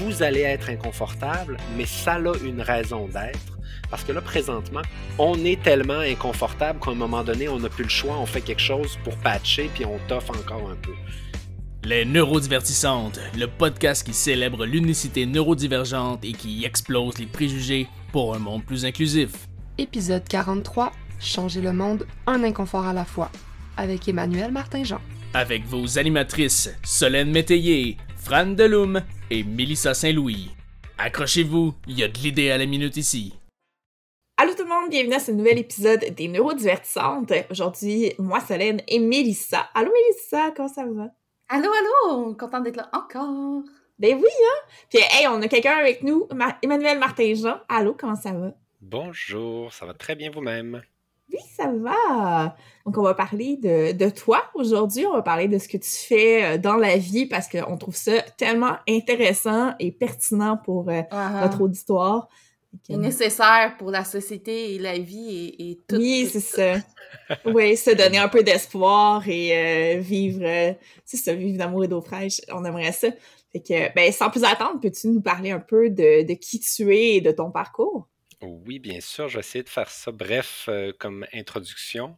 vous allez être inconfortable, mais ça a une raison d'être. Parce que là, présentement, on est tellement inconfortable qu'à un moment donné, on n'a plus le choix, on fait quelque chose pour patcher, puis on toffe encore un peu. Les Neurodivertissantes, le podcast qui célèbre l'unicité neurodivergente et qui explose les préjugés pour un monde plus inclusif. Épisode 43 Changer le monde, un inconfort à la fois, avec Emmanuel Martin-Jean. Avec vos animatrices Solène Métayer, Fran Deloum et Mélissa Saint-Louis. Accrochez-vous, il y a de l'idée à la minute ici. Allô tout le monde, bienvenue à ce nouvel épisode des Neurodivertissantes. Aujourd'hui, moi, Solène et Mélissa. Allô Mélissa, comment ça va? Allô, allô, content d'être là encore. Ben oui, hein? Puis, hey, on a quelqu'un avec nous, Emmanuel Martin-Jean. Allô, comment ça va? Bonjour, ça va très bien vous-même? Oui, ça va. Donc, on va parler de, toi aujourd'hui. On va parler de ce que tu fais euh, dans la vie parce qu'on trouve ça tellement intéressant et pertinent pour euh, uh-huh. notre auditoire. Et nécessaire pour la société et la vie et, tout. Oui, c'est ça. oui, se donner un peu d'espoir et euh, vivre, c'est ça, vivre d'amour et d'eau fraîche. On aimerait ça. Fait que, ben, sans plus attendre, peux-tu nous parler un peu de, de qui tu es et de ton parcours? Oui, bien sûr, je vais essayer de faire ça bref euh, comme introduction.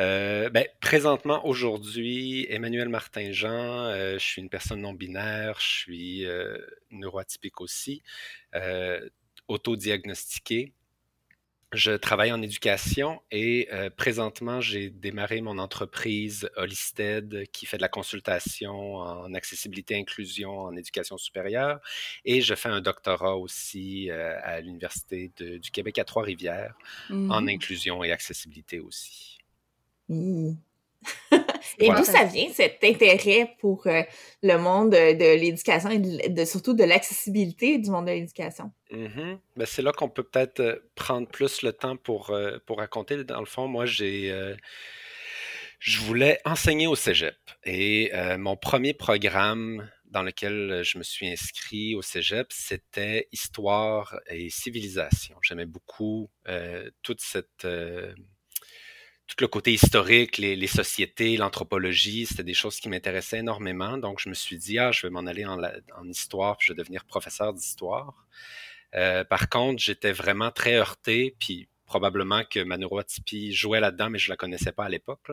Euh, ben, présentement, aujourd'hui, Emmanuel Martin-Jean, euh, je suis une personne non binaire, je suis neuroatypique aussi, autodiagnostiqué. Je travaille en éducation et euh, présentement, j'ai démarré mon entreprise Holisted qui fait de la consultation en accessibilité inclusion en éducation supérieure et je fais un doctorat aussi euh, à l'Université du Québec à Trois-Rivières en mmh inclusion et accessibilité aussi. Mmh. et d'où ça vient cet intérêt pour euh, le monde de, l'éducation et de, surtout de l'accessibilité du monde de l'éducation? Mm-hmm. Ben, c'est là qu'on peut peut-être euh, prendre plus le temps pour, euh, pour raconter. Dans le fond, moi, j'ai. je voulais enseigner au cégep. Et mon premier programme dans lequel je me suis inscrit au cégep, c'était Histoire et civilisation. J'aimais beaucoup toute cette tout le côté historique, les, sociétés, l'anthropologie, c'était des choses qui m'intéressaient énormément. Donc, je me suis dit, ah, je vais m'en aller en, histoire, puis je vais devenir professeur d'histoire. Euh, par contre, j'étais vraiment très heurté, puis probablement que ma neuroatypie jouait là-dedans, mais je la connaissais pas à l'époque.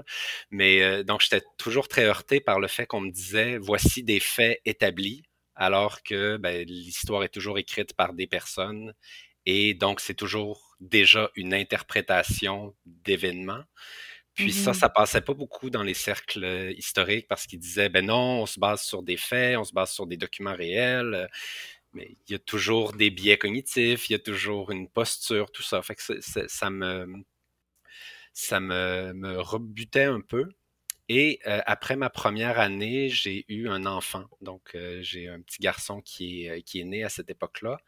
Mais euh, donc, j'étais toujours très heurté par le fait qu'on me disait, voici des faits établis, alors que ben, l'histoire est toujours écrite par des personnes et donc, c'est toujours déjà une interprétation d'événements. Puis ça, mmh ça passait pas beaucoup dans les cercles euh, historiques parce qu'ils disaient, ben non, on se base sur des faits, on se base sur des documents réels. Euh, mais il y a toujours des biais cognitifs, il y a toujours une posture, tout ça. Fait que ça me, ça me, me rebutait un peu. Et euh, après ma première année, j'ai eu un enfant. Donc, j'ai un petit garçon qui est, qui est né à cette époque-là.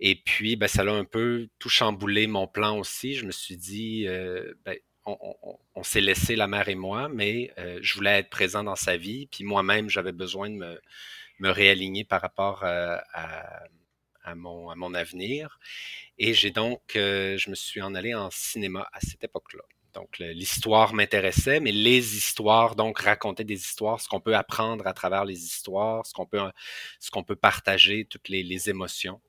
Et puis, ben, ça a un peu tout chamboulé mon plan aussi. Je me suis dit, euh, ben, on, s'est laissé, la mère et moi, mais euh, je voulais être présent dans sa vie. Puis moi-même, j'avais besoin de me, réaligner par rapport euh, à, mon, avenir. Et j'ai donc, je me suis en allé en cinéma à cette époque-là. Donc, l'histoire m'intéressait, mais les histoires, donc raconter des histoires, ce qu'on peut apprendre à travers les histoires, ce qu'on peut, peut partager, toutes les émotions.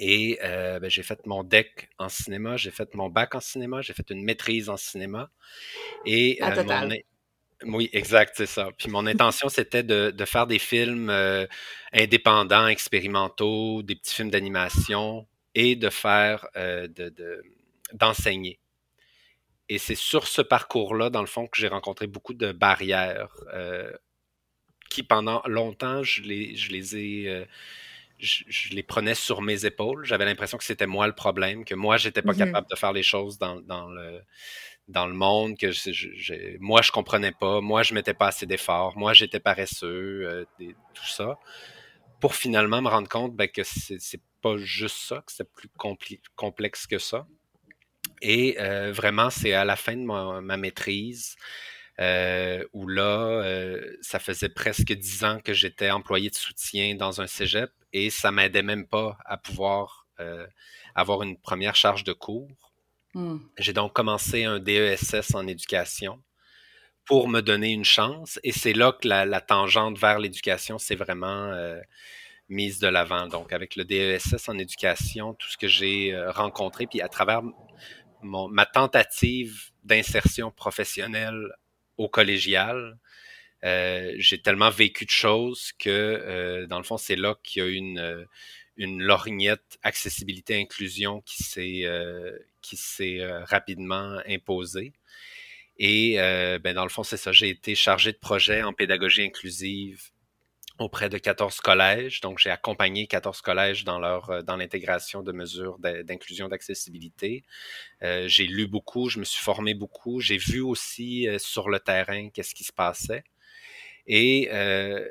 Et euh, ben, j'ai fait mon deck en cinéma, j'ai fait mon bac en cinéma, j'ai fait une maîtrise en cinéma. Et euh, mon... Oui, exact, c'est ça. Puis mon intention, c'était de, de, faire des films euh, indépendants, expérimentaux, des petits films d'animation et de faire, de, d'enseigner. Et c'est sur ce parcours-là, dans le fond, que j'ai rencontré beaucoup de barrières qui, pendant longtemps, je les, je les ai je, les prenais sur mes épaules. J'avais l'impression que c'était moi le problème, que moi, j'étais pas mmh capable de faire les choses dans, dans, le, dans le monde, que je, moi, je comprenais pas, moi, je mettais pas assez d'efforts, moi, j'étais paresseux, euh, tout ça, pour finalement me rendre compte ben, que c'est pas juste ça, que c'est plus complexe que ça. Et euh, vraiment, c'est à la fin de ma, ma maîtrise euh, où là, ça faisait presque dix ans que j'étais employé de soutien dans un cégep et ça m'aidait même pas à pouvoir euh, avoir une première charge de cours. Mmh. J'ai donc commencé un DESS en éducation pour me donner une chance et c'est là que la, tangente vers l'éducation s'est vraiment mise de l'avant. Donc, avec le DESS en éducation, tout ce que j'ai euh, rencontré, puis à travers mon, ma tentative d'insertion professionnelle au collégial, euh, j'ai tellement vécu de choses que, euh, dans le fond, c'est là qu'il y a une, euh, une lorgnette accessibilité-inclusion qui s'est rapidement imposée. Et ben, dans le fond, c'est ça. J'ai été chargé de projet en pédagogie inclusive auprès de 14 collèges. Donc, j'ai accompagné 14 collèges dans leur dans l'intégration de mesures d'inclusion d'accessibilité. J'ai lu beaucoup, je me suis formé beaucoup, j'ai vu aussi sur le terrain qu'est-ce qui se passait. Et euh,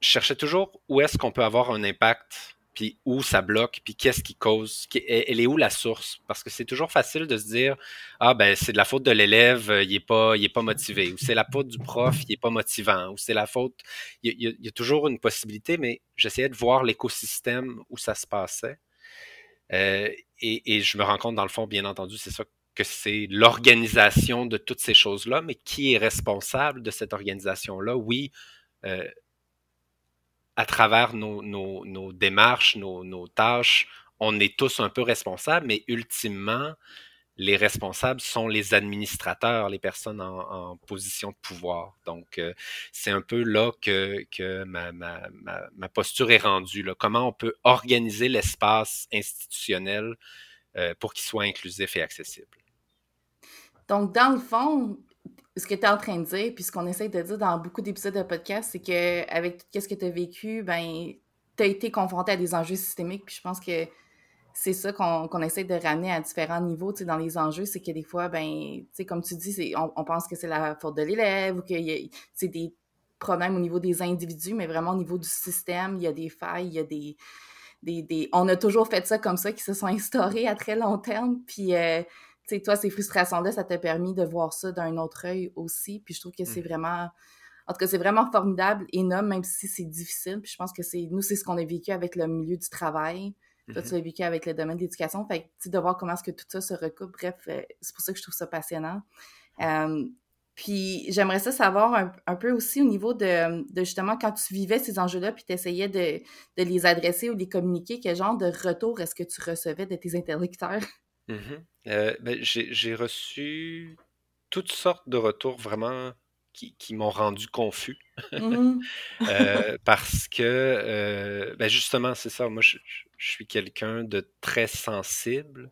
je cherchais toujours où est-ce qu'on peut avoir un impact puis où ça bloque, puis qu'est-ce qui cause, elle est où la source? Parce que c'est toujours facile de se dire, ah ben c'est de la faute de l'élève, il est pas, pas motivé, ou c'est la faute du prof, il est pas motivant, ou c'est la faute, il y, a, toujours une possibilité, mais j'essayais de voir l'écosystème où ça se passait, euh, et, et, je me rends compte dans le fond, bien entendu, c'est ça que c'est l'organisation de toutes ces choses-là, mais qui est responsable de cette organisation-là? Oui, euh, à travers nos, démarches, nos, tâches, on est tous un peu responsables, mais ultimement, les responsables sont les administrateurs, les personnes en, position de pouvoir. Donc, euh, c'est un peu là que, ma, posture est rendue. Comment on peut organiser l'espace institutionnel euh, pour qu'il soit inclusif et accessible? Donc, dans le fond, ce que tu es en train de dire, puis ce qu'on essaie de dire dans beaucoup d'épisodes de podcast, c'est qu'avec tout ce que tu as vécu, ben, tu as été confronté à des enjeux systémiques, puis je pense que c'est ça qu'on essaie de ramener à différents niveaux dans les enjeux, c'est que des fois, ben, comme tu dis, on, on, pense que c'est la faute de l'élève ou que c'est des problèmes au niveau des individus, mais vraiment au niveau du système, il y a des failles, il y a des, des, des... On a toujours fait ça comme ça, qui se sont instaurés à très long terme, puis... Euh, sais, toi, ces frustrations-là, ça t'a permis de voir ça d'un autre œil aussi. Puis je trouve que c'est mmh. vraiment. En tout cas, c'est vraiment formidable, énorme, même si c'est difficile. Puis je pense que c'est nous, c'est ce qu'on a vécu avec le milieu du travail. Toi, tu mmh l'as vécu avec le domaine de l'éducation. Fait que, de voir comment est-ce que tout ça se recoupe. Bref, euh, c'est pour ça que je trouve ça passionnant. puis j'aimerais ça savoir un, peu aussi au niveau de, de, justement quand tu vivais ces enjeux-là, puis tu essayais de, de, les adresser ou de les communiquer, quel genre de retour est-ce que tu recevais de tes interlocuteurs? Euh, ben, j'ai reçu toutes sortes de retours vraiment qui, qui m'ont rendu confus. Mmh euh, parce que, euh, ben justement, c'est ça, moi, je, je suis quelqu'un de très sensible.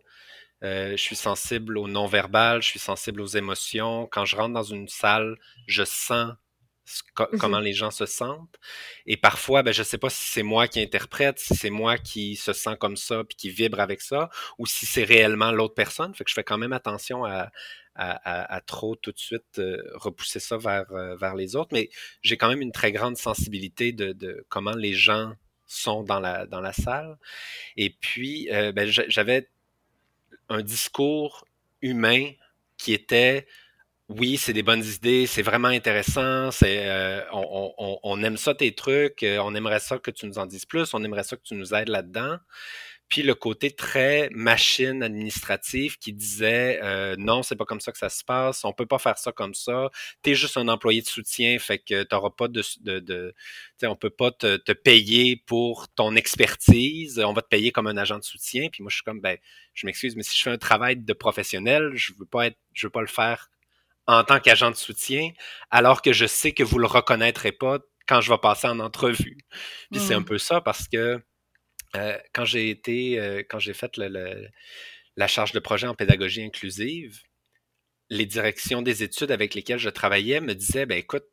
je suis sensible au non-verbal, je suis sensible aux émotions. Quand je rentre dans une salle, je sens Mmh comment les gens se sentent. Et parfois, ben, je ne sais pas si c'est moi qui interprète, si c'est moi qui se sent comme ça, puis qui vibre avec ça, ou si c'est réellement l'autre personne. Fait que je fais quand même attention à, à, à, trop tout de suite euh, repousser ça vers, euh, vers les autres. Mais j'ai quand même une très grande sensibilité de, de, comment les gens sont dans la, dans la salle. Et puis, euh, ben, j'avais un discours humain qui était oui, c'est des bonnes idées, c'est vraiment intéressant, euh, on, aime ça tes trucs, euh, on aimerait ça que tu nous en dises plus, on aimerait ça que tu nous aides là-dedans. Puis le côté très machine administrative qui disait euh, non, c'est pas comme ça que ça se passe, on peut pas faire ça comme ça. T'es juste un employé de soutien, fait que t'auras pas de, de, de on peut pas te, te, payer pour ton expertise, on va te payer comme un agent de soutien. Puis moi je suis comme ben, je m'excuse, mais si je fais un travail de professionnel, je veux pas être, je veux pas le faire en tant qu'agent de soutien, alors que je sais que vous le reconnaîtrez pas quand je vais passer en entrevue. Puis c'est un mmh. peu ça parce que euh, quand j'ai été, euh, quand j'ai fait le, la charge de projet en pédagogie inclusive, les directions des études avec lesquelles je travaillais me disaient, ben écoute,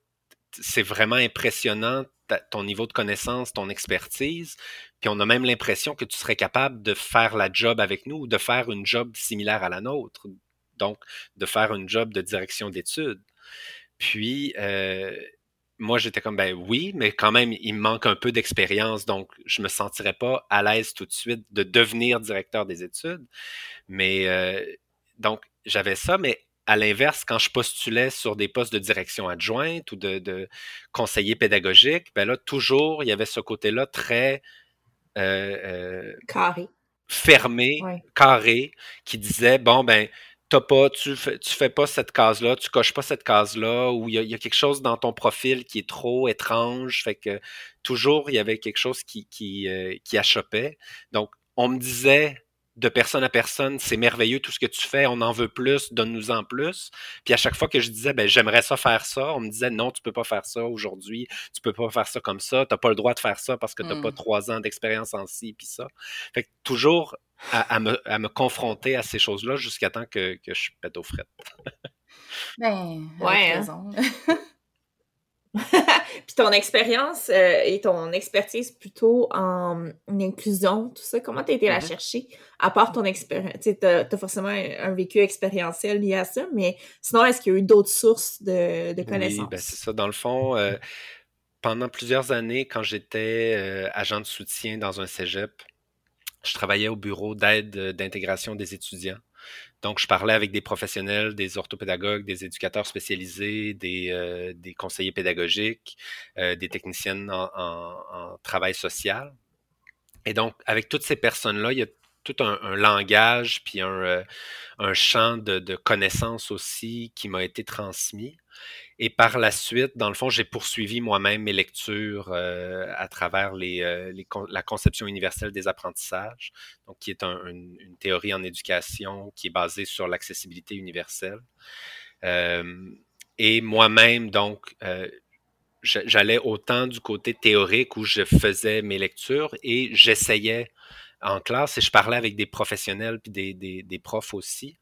c'est vraiment impressionnant ton niveau de connaissance, ton expertise, puis on a même l'impression que tu serais capable de faire la job avec nous ou de faire une job similaire à la nôtre donc de faire un job de direction d'études. Puis, euh, moi, j'étais comme, ben oui, mais quand même, il me manque un peu d'expérience, donc je me sentirais pas à l'aise tout de suite de devenir directeur des études. Mais, euh, donc, j'avais ça, mais à l'inverse, quand je postulais sur des postes de direction adjointe ou de, conseiller pédagogique, ben là, toujours, il y avait ce côté-là très... Euh, carré. Fermé, carré, qui disait, bon, ben, t'as pas, tu fais, tu fais pas cette case-là, tu coches pas cette case-là, ou il y, a, quelque chose dans ton profil qui est trop étrange, fait que toujours il y avait quelque chose qui, qui, euh, qui achoppait. Donc, on me disait de personne à personne, c'est merveilleux tout ce que tu fais, on en veut plus, donne-nous en plus. Puis à chaque fois que je disais, ben j'aimerais ça faire ça, on me disait non, tu peux pas faire ça aujourd'hui, tu peux pas faire ça comme ça, t'as pas le droit de faire ça parce que t'as pas mmh. trois ans d'expérience en ci puis ça. Fait que toujours à, me, à me, confronter à ces choses-là jusqu'à temps que, que je pète aux frettes. ben, ouais, hein. Puis ton expérience euh, et ton expertise plutôt en, inclusion, tout ça, comment t'as été la mm-hmm. chercher? À part ton expérience, tu as, as, forcément un, vécu expérientiel lié à ça, mais sinon, est-ce qu'il y a eu d'autres sources de, de connaissances? Oui, ben c'est ça. Dans le fond, euh, pendant plusieurs années, quand j'étais euh, agent de soutien dans un cégep, je travaillais au bureau d'aide d'intégration des étudiants. Donc, je parlais avec des professionnels, des orthopédagogues, des éducateurs spécialisés, des, euh, conseillers pédagogiques, euh, des techniciennes en, travail social. Et donc, avec toutes ces personnes-là, il y a tout un, langage puis un, euh, champ de connaissances aussi qui m'a été transmis. Et par la suite, dans le fond, j'ai poursuivi moi-même mes lectures euh, à travers euh, la conception universelle des apprentissages, donc qui est une, théorie en éducation qui est basée sur l'accessibilité universelle. Euh, et moi-même, donc, j'allais autant du côté théorique où je faisais mes lectures et j'essayais en classe et je parlais avec des professionnels puis des, des, profs aussi.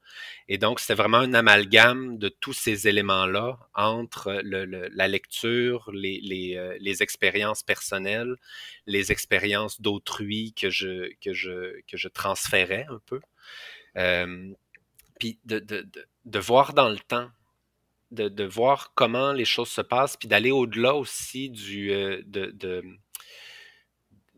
Et donc, c'était vraiment un amalgame de tous ces éléments-là entre la lecture, les, les, euh, les, expériences personnelles, les expériences d'autrui que je, que, je, que je transférais un peu. Euh, puis de, de, de, de, voir dans le temps, de, de voir comment les choses se passent, puis d'aller au-delà aussi du, euh, de, de,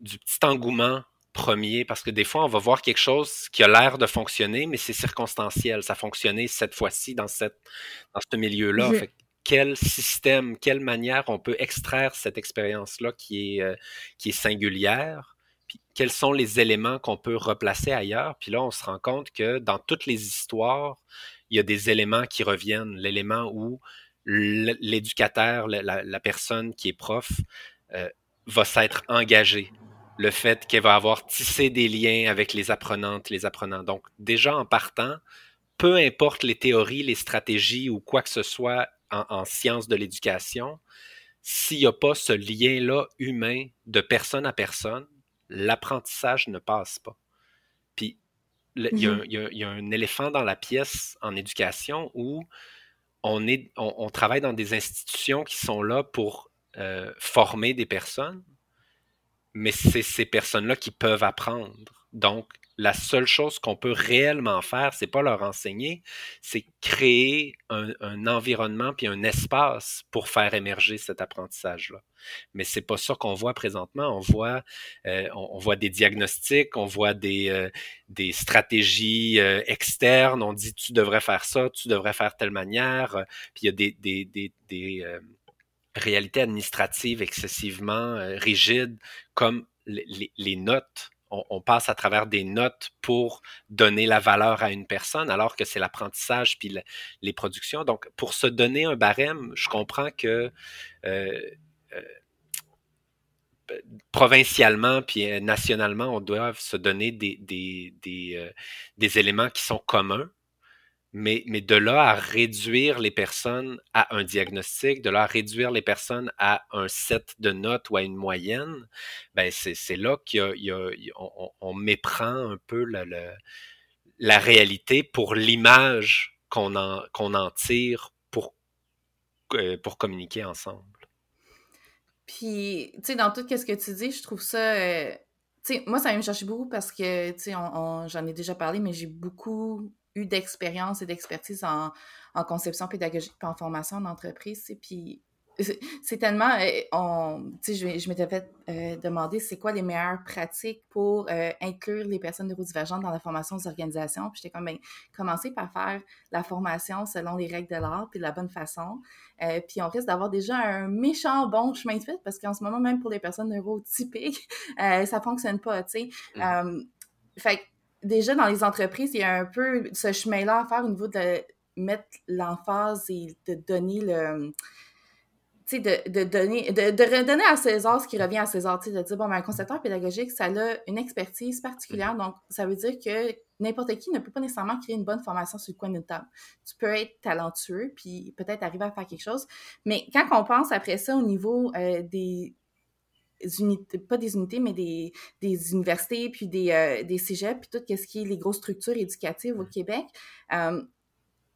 du petit engouement premier parce que des fois, on va voir quelque chose qui a l'air de fonctionner, mais c'est circonstanciel. Ça a fonctionné cette fois-ci dans, cette, dans ce milieu-là. Quel système, quelle manière on peut extraire cette expérience-là qui est, euh, qui est singulière? Puis quels sont les éléments qu'on peut replacer ailleurs? Puis là, on se rend compte que dans toutes les histoires, il y a des éléments qui reviennent. L'élément où l'éducateur, la, la, personne qui est prof, euh, va s'être engagé le fait qu'elle va avoir tissé des liens avec les apprenantes, les apprenants. Donc, déjà en partant, peu importe les théories, les stratégies ou quoi que ce soit en, sciences de l'éducation, s'il n'y a pas ce lien-là humain de personne à personne, l'apprentissage ne passe pas. Puis, il y, a un éléphant dans la pièce en éducation où on, est, on, travaille dans des institutions qui sont là pour euh, former des personnes, mais c'est ces personnes-là qui peuvent apprendre. Donc, la seule chose qu'on peut réellement faire, c'est pas leur enseigner, c'est créer un, environnement puis un espace pour faire émerger cet apprentissage-là. Mais c'est pas ça qu'on voit présentement. On voit, euh, on, voit des diagnostics, on voit des, euh, des stratégies euh, externes. On dit tu devrais faire ça, tu devrais faire telle manière. Puis il y a des, des, des, des réalité administrative excessivement euh, rigide, comme les, notes. On, passe à travers des notes pour donner la valeur à une personne, alors que c'est l'apprentissage puis les productions. Donc, pour se donner un barème, je comprends que euh, euh, provincialement puis nationalement, on doit se donner des, des, des, des éléments qui sont communs mais, mais de là à réduire les personnes à un diagnostic, de là à réduire les personnes à un set de notes ou à une moyenne, ben c'est là qu'on on, méprend un peu la, la, réalité pour l'image qu'on en, qu'on en tire pour, pour communiquer ensemble. Puis, tu sais, dans tout ce que tu dis, je trouve ça... Euh, tu moi, ça me chercher beaucoup parce que, tu sais, j'en ai déjà parlé, mais j'ai beaucoup eu d'expérience et d'expertise en, en, conception pédagogique et en formation d'entreprise. Puis c'est tellement, euh, on, sais, je, m'étais fait euh, demander c'est quoi les meilleures pratiques pour euh, inclure les personnes neurodivergentes dans la formation des organisations. Puis j'étais comme, ben, commencer par faire la formation selon les règles de l'art, puis de la bonne façon. puis on risque d'avoir déjà un méchant bon chemin de fait parce qu'en ce moment, même pour les personnes neurotypiques, ça fonctionne pas, tu sais. Mmh. fait déjà dans les entreprises, il y a un peu ce chemin-là à faire au niveau de mettre l'emphase et de donner le de, de, donner, de, de, redonner à César ce qui revient à César, de dire, bon, ben, un concepteur pédagogique, ça a une expertise particulière, donc ça veut dire que n'importe qui ne peut pas nécessairement créer une bonne formation sur le coin d'une table. Tu peux être talentueux, puis peut-être arriver à faire quelque chose, mais quand on pense après ça au niveau euh, des unités, pas des unités, mais des, des universités, puis des, euh, des cégeps, puis tout ce qui est les grosses structures éducatives au Québec, euh,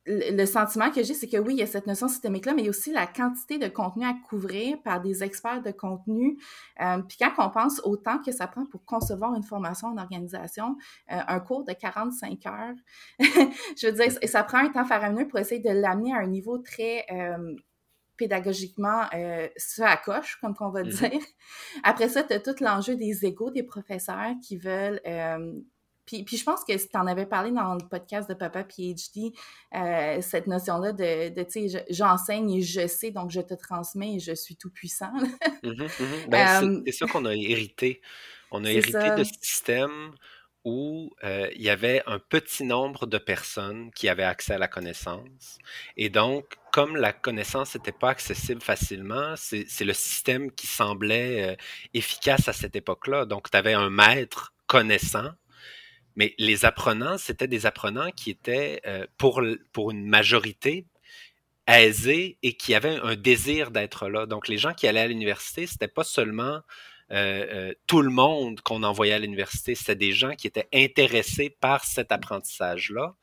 le sentiment que j'ai, c'est que oui, il y a cette notion systémique-là, mais il y a aussi la quantité de contenu à couvrir par des experts de contenu. Euh, puis quand on pense au temps que ça prend pour concevoir une formation en organisation, euh, un cours de 45 heures, je veux dire, ça prend un temps faramineux pour essayer de l'amener à un niveau très euh, pédagogiquement euh, à coche, comme on va mm-hmm. dire. Après ça, tu as tout l'enjeu des égaux des professeurs qui veulent puis, puis je pense que tu en avais parlé dans le podcast de Papa PhD, euh, cette notion-là de, de tu sais, j'enseigne et je sais, donc je te transmets et je suis tout puissant. Mmh mmh ben, euh, c'est ça qu'on a hérité. On a hérité de ce système où euh, il y avait un petit nombre de personnes qui avaient accès à la connaissance. Et donc, comme la connaissance n'était pas accessible facilement, c'est le système qui semblait efficace à cette époque-là. Donc, tu avais un maître connaissant mais les apprenants, c'était des apprenants qui étaient, euh, pour, pour une majorité, aisés et qui avaient un désir d'être là. Donc, les gens qui allaient à l'université, c'était pas seulement euh, euh, tout le monde qu'on envoyait à l'université, c'était des gens qui étaient intéressés par cet apprentissage-là.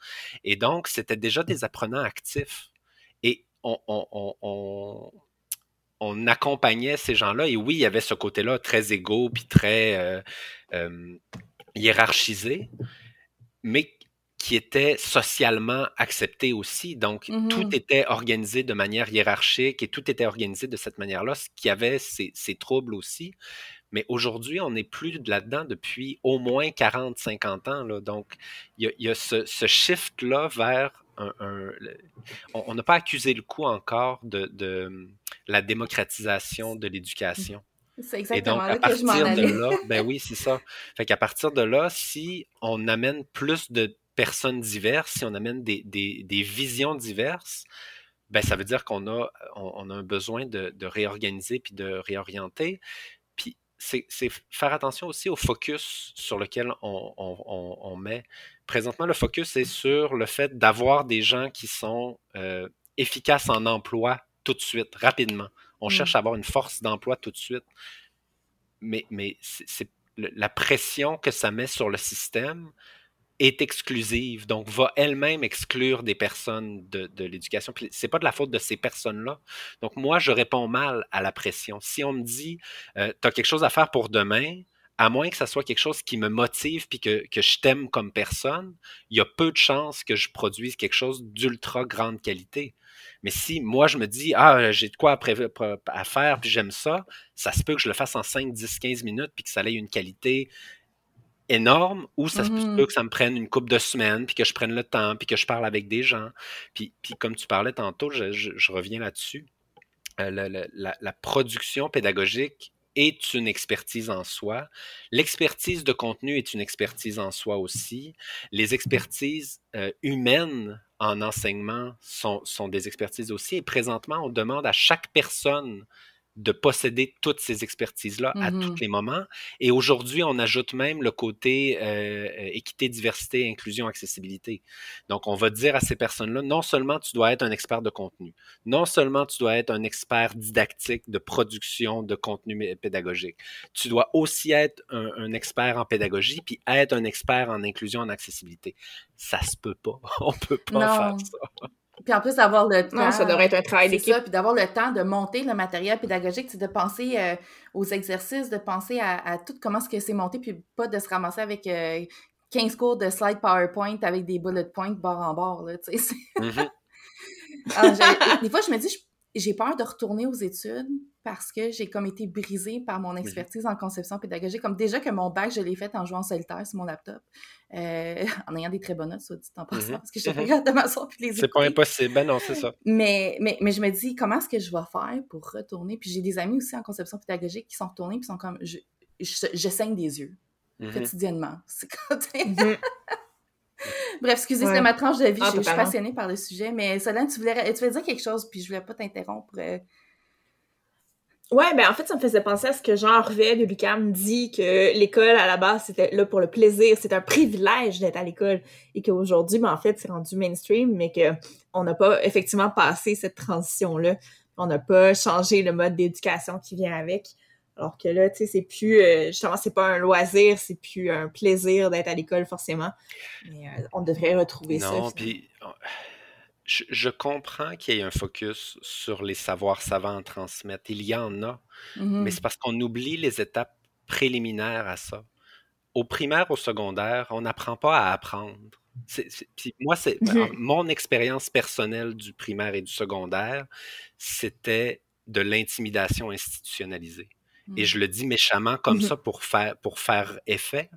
Et donc, c'était déjà des apprenants actifs. Et on, accompagnait ces gens-là. Et oui, il y avait ce côté-là très égaux, puis très hiérarchisé, mais qui était socialement accepté aussi. Donc, tout mm-hmm. était organisé de manière hiérarchique et tout était organisé de cette manière-là, ce qui avait ses, troubles aussi. Mais aujourd'hui, on n'est plus là-dedans depuis au moins 40, 50 ans. Là. Donc, il y a, ce, shift-là vers un. on n'a pas accusé le coup encore de, de la démocratisation de l'éducation. C'est exactement là que je m'en allais. là, ben oui, c'est ça. Fait qu'à partir de là, si on amène plus de personnes diverses, si on amène des, des, des visions diverses, ben ça veut dire qu'on a, on, a un besoin de, de, réorganiser puis de réorienter. Puis c'est faire attention aussi au focus sur lequel on, on, on met. Présentement, le focus est sur le fait d'avoir des gens qui sont euh, efficaces en emploi tout de suite, rapidement. On mm. cherche à avoir une force d'emploi tout de suite. Mais, mais c'est la pression que ça met sur le système est exclusive, donc va elle-même exclure des personnes de, de l'éducation. C'est pas de la faute de ces personnes-là. Donc moi, je réponds mal à la pression. Si on me dit, euh, tu as quelque chose à faire pour demain, à moins que ça soit quelque chose qui me motive puis que, que je t'aime comme personne, il y a peu de chances que je produise quelque chose d'ultra grande qualité. Mais si moi, je me dis, ah, j'ai de quoi à, à faire, puis j'aime ça, ça se peut que je le fasse en 5, 10, 15 minutes, puis que ça ait une qualité énorme, ou ça se mm-hmm. peut que ça me prenne une couple de semaines, puis que je prenne le temps, puis que je parle avec des gens. Puis, puis comme tu parlais tantôt, je, reviens là-dessus. Euh, la, production pédagogique est une expertise en soi. L'expertise de contenu est une expertise en soi aussi. Les expertises euh, humaines en enseignement sont, sont, des expertises aussi. Et présentement, on demande à chaque personne de posséder toutes ces expertises-là à tous mmh les moments. Et aujourd'hui, on ajoute même le côté euh, euh, équité, diversité, inclusion, accessibilité. Donc, on va dire à ces personnes-là, non seulement tu dois être un expert de contenu, non seulement tu dois être un expert didactique de production de contenu pédagogique, tu dois aussi être un, expert en pédagogie, puis être un expert en inclusion, en accessibilité. Ça se peut pas. On peut pas faire ça. Puis en plus d'avoir le temps. Non, ça devrait être un travail d'équipe. Puis d'avoir le temps de monter le matériel pédagogique, c'est de penser euh, aux exercices, de penser à, tout comment ce que c'est monté, puis pas de se ramasser avec 15 euh, cours de slide PowerPoint avec des bullet points bord en bord. Là, tu sais. Mm-hmm. Ah, des fois, je me dis, j'ai peur de retourner aux études parce que j'ai comme été brisée par mon expertise en conception pédagogique. Comme déjà que mon bac, je l'ai fait en jouant solitaire sur mon laptop, euh, en ayant des très bonnes notes, soit dit en passant, mm-hmm. parce que j'ai mm-hmm. de m'asseoir puis les C'est pas impossible, ben non, c'est ça. Mais, mais, mais je me dis, comment est-ce que je vais faire pour retourner? Puis j'ai des amis aussi en conception pédagogique qui sont retournés puis sont comme, je, je, saigne des yeux mm-hmm. quotidiennement. C'est comme... Bref, excusez, c'est ma tranche de vie. Ah, je, suis passionnée par le sujet. Mais Solène, tu voulais, tu voulais dire quelque chose, puis je voulais pas t'interrompre. Euh. Ouais, ben en fait, ça me faisait penser à ce que Jean Harvey de Lucam dit que l'école, à la base, c'était là pour le plaisir. C'est un privilège d'être à l'école. Et qu'aujourd'hui, ben, en fait, c'est rendu mainstream, mais qu'on n'a pas effectivement passé cette transition-là. On n'a pas changé le mode d'éducation qui vient avec. Alors que là, tu sais, c'est plus, euh, justement, c'est pas un loisir, c'est plus un plaisir d'être à l'école, forcément. Mais euh, on devrait retrouver ça. Non, puis je, comprends qu'il y ait un focus sur les savoirs savants à transmettre. Il y en a, mais c'est mm-hmm. parce qu'on oublie les étapes préliminaires à ça. Au primaire, au secondaire, on n'apprend pas à apprendre. puis moi, c'est mm-hmm. mon expérience personnelle du primaire et du secondaire, c'était de l'intimidation institutionnalisée. Et mmh. je le dis méchamment comme mmh ça pour faire, pour faire effet.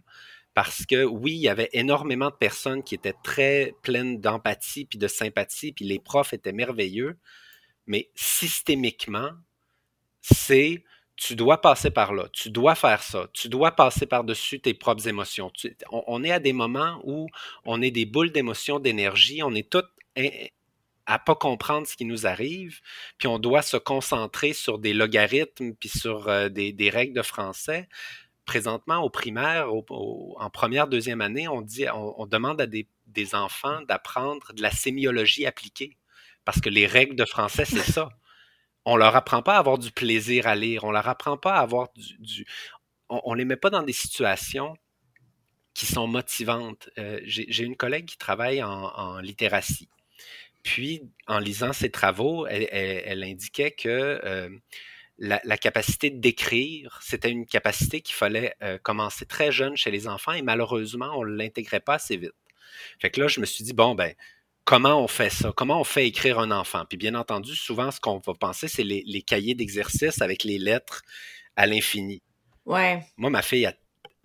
Parce que oui, il y avait énormément de personnes qui étaient très pleines d'empathie puis de sympathie, puis les profs étaient merveilleux. Mais systémiquement, c'est tu dois passer par là, tu dois faire ça, tu dois passer par-dessus tes propres émotions. on, est à des moments où on est des boules d'émotions, d'énergie, on est toutes à pas comprendre ce qui nous arrive, puis on doit se concentrer sur des logarithmes puis sur euh, des, règles de français. Présentement, au primaire, en première, deuxième année, on, dit, on, demande à des, enfants d'apprendre de la sémiologie appliquée, parce que les règles de français, c'est ça. On leur apprend pas à avoir du plaisir à lire, on leur apprend pas à avoir du... on, ne les met pas dans des situations qui sont motivantes. Euh, j'ai une collègue qui travaille en littératie puis, en lisant ses travaux, elle, indiquait que euh, la, capacité d'écrire, c'était une capacité qu'il fallait euh, commencer très jeune chez les enfants et malheureusement, on ne l'intégrait pas assez vite. Fait que là, je me suis dit, bon, ben, comment on fait ça? Comment on fait écrire un enfant? Puis bien entendu, souvent, ce qu'on va penser, c'est les, cahiers d'exercice avec les lettres à l'infini. Ouais. Moi, ma fille, elle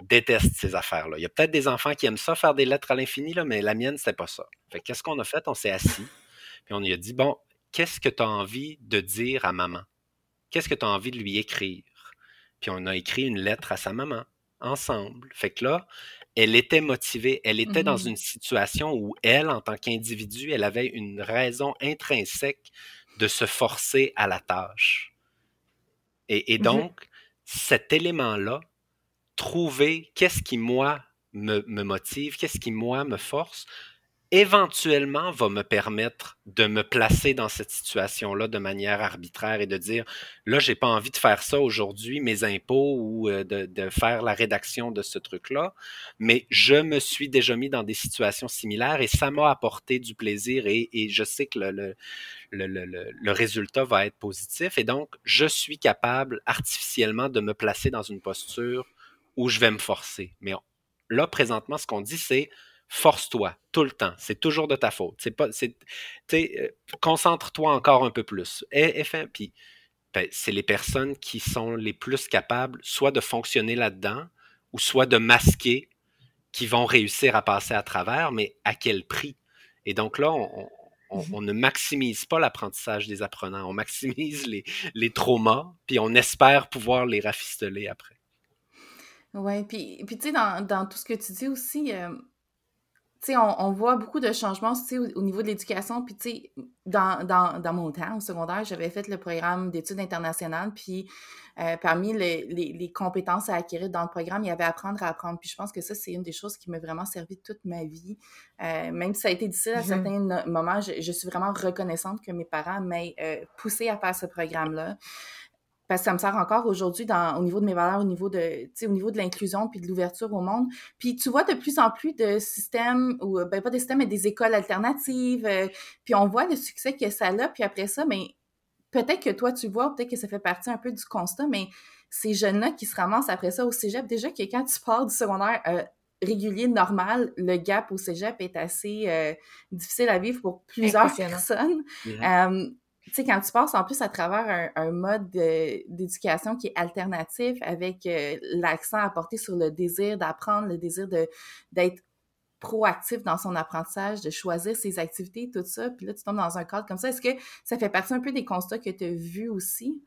déteste ces affaires-là. Il y a peut-être des enfants qui aiment ça, faire des lettres à l'infini, mais la mienne, c'était pas ça. Fait qu'est-ce qu'on a fait? On s'est assis. Puis on lui a dit, bon, qu'est-ce que tu as envie de dire à maman? Qu'est-ce que tu as envie de lui écrire? Puis on a écrit une lettre à sa maman, ensemble. Fait que là, elle était motivée, elle était dans mmh une situation où elle, en tant qu'individu, elle avait une raison intrinsèque de se forcer à la tâche. Et, mmh donc, cet élément-là, trouver qu'est-ce qui, moi, me, me motive, qu'est-ce qui, moi, me force, éventuellement va me permettre de me placer dans cette situation-là de manière arbitraire et de dire là, j'ai pas envie de faire ça aujourd'hui, mes impôts ou euh, de, faire la rédaction de ce truc-là, mais je me suis déjà mis dans des situations similaires et ça m'a apporté du plaisir et, je sais que le, le, résultat va être positif et donc je suis capable artificiellement de me placer dans une posture où je vais me forcer. Mais là, présentement, ce qu'on dit, c'est force-toi tout le temps. C'est toujours de ta faute. C'est pas, c'est, euh, concentre-toi encore un peu plus. Et, puis, ben, c'est les personnes qui sont les plus capables soit de fonctionner là-dedans ou soit de masquer qui vont réussir à passer à travers, mais à quel prix? Et donc là, on, on, mmh ne maximise pas l'apprentissage des apprenants, on maximise les, les, traumas, puis on espère pouvoir les rafistoler après. Oui, puis, puis tu sais, dans, dans, tout ce que tu dis aussi, euh, on, on, voit beaucoup de changements au, au niveau de l'éducation. Puis, tu sais, dans, dans, dans, mon temps, au secondaire, j'avais fait le programme d'études internationales. Puis, euh, parmi les, les, les, compétences à acquérir dans le programme, il y avait apprendre à apprendre. Puis, je pense que ça, c'est une des choses qui m'a vraiment servi toute ma vie. Euh, même si ça a été difficile à mmh certains moments, je, je, suis vraiment reconnaissante que mes parents m'aient euh, poussé à faire ce programme-là parce que ça me sert encore aujourd'hui au niveau de mes valeurs, au niveau de, au niveau de l'inclusion puis de l'ouverture au monde. Puis tu vois de plus en plus de systèmes, ou ben pas des systèmes, mais des écoles alternatives. Euh, puis on voit le succès que ça a. Puis après ça, mais peut-être que toi tu vois, peut-être que ça fait partie un peu du constat, mais ces jeunes-là qui se ramassent après ça au cégep, déjà que quand tu pars du secondaire euh, régulier, normal, le gap au cégep est assez euh, difficile à vivre pour plusieurs personnes. Mm-hmm sais, quand tu passes en plus à travers un, mode d'éducation qui est alternatif avec euh, l'accent apporté sur le désir d'apprendre, le désir d'être proactif dans son apprentissage, de choisir ses activités, tout ça, puis là, tu tombes dans un cadre comme ça. Est-ce que ça fait partie un peu des constats que tu as vus aussi?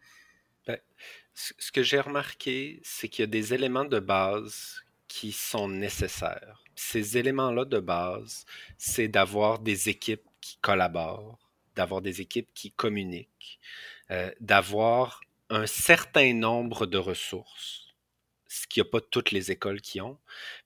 Ben, ce que j'ai remarqué, c'est qu'il y a des éléments de base qui sont nécessaires. Ces éléments-là de base, c'est d'avoir des équipes qui collaborent, d'avoir des équipes qui communiquent, euh, d'avoir un certain nombre de ressources, ce qu'il n'y a pas toutes les écoles qui ont,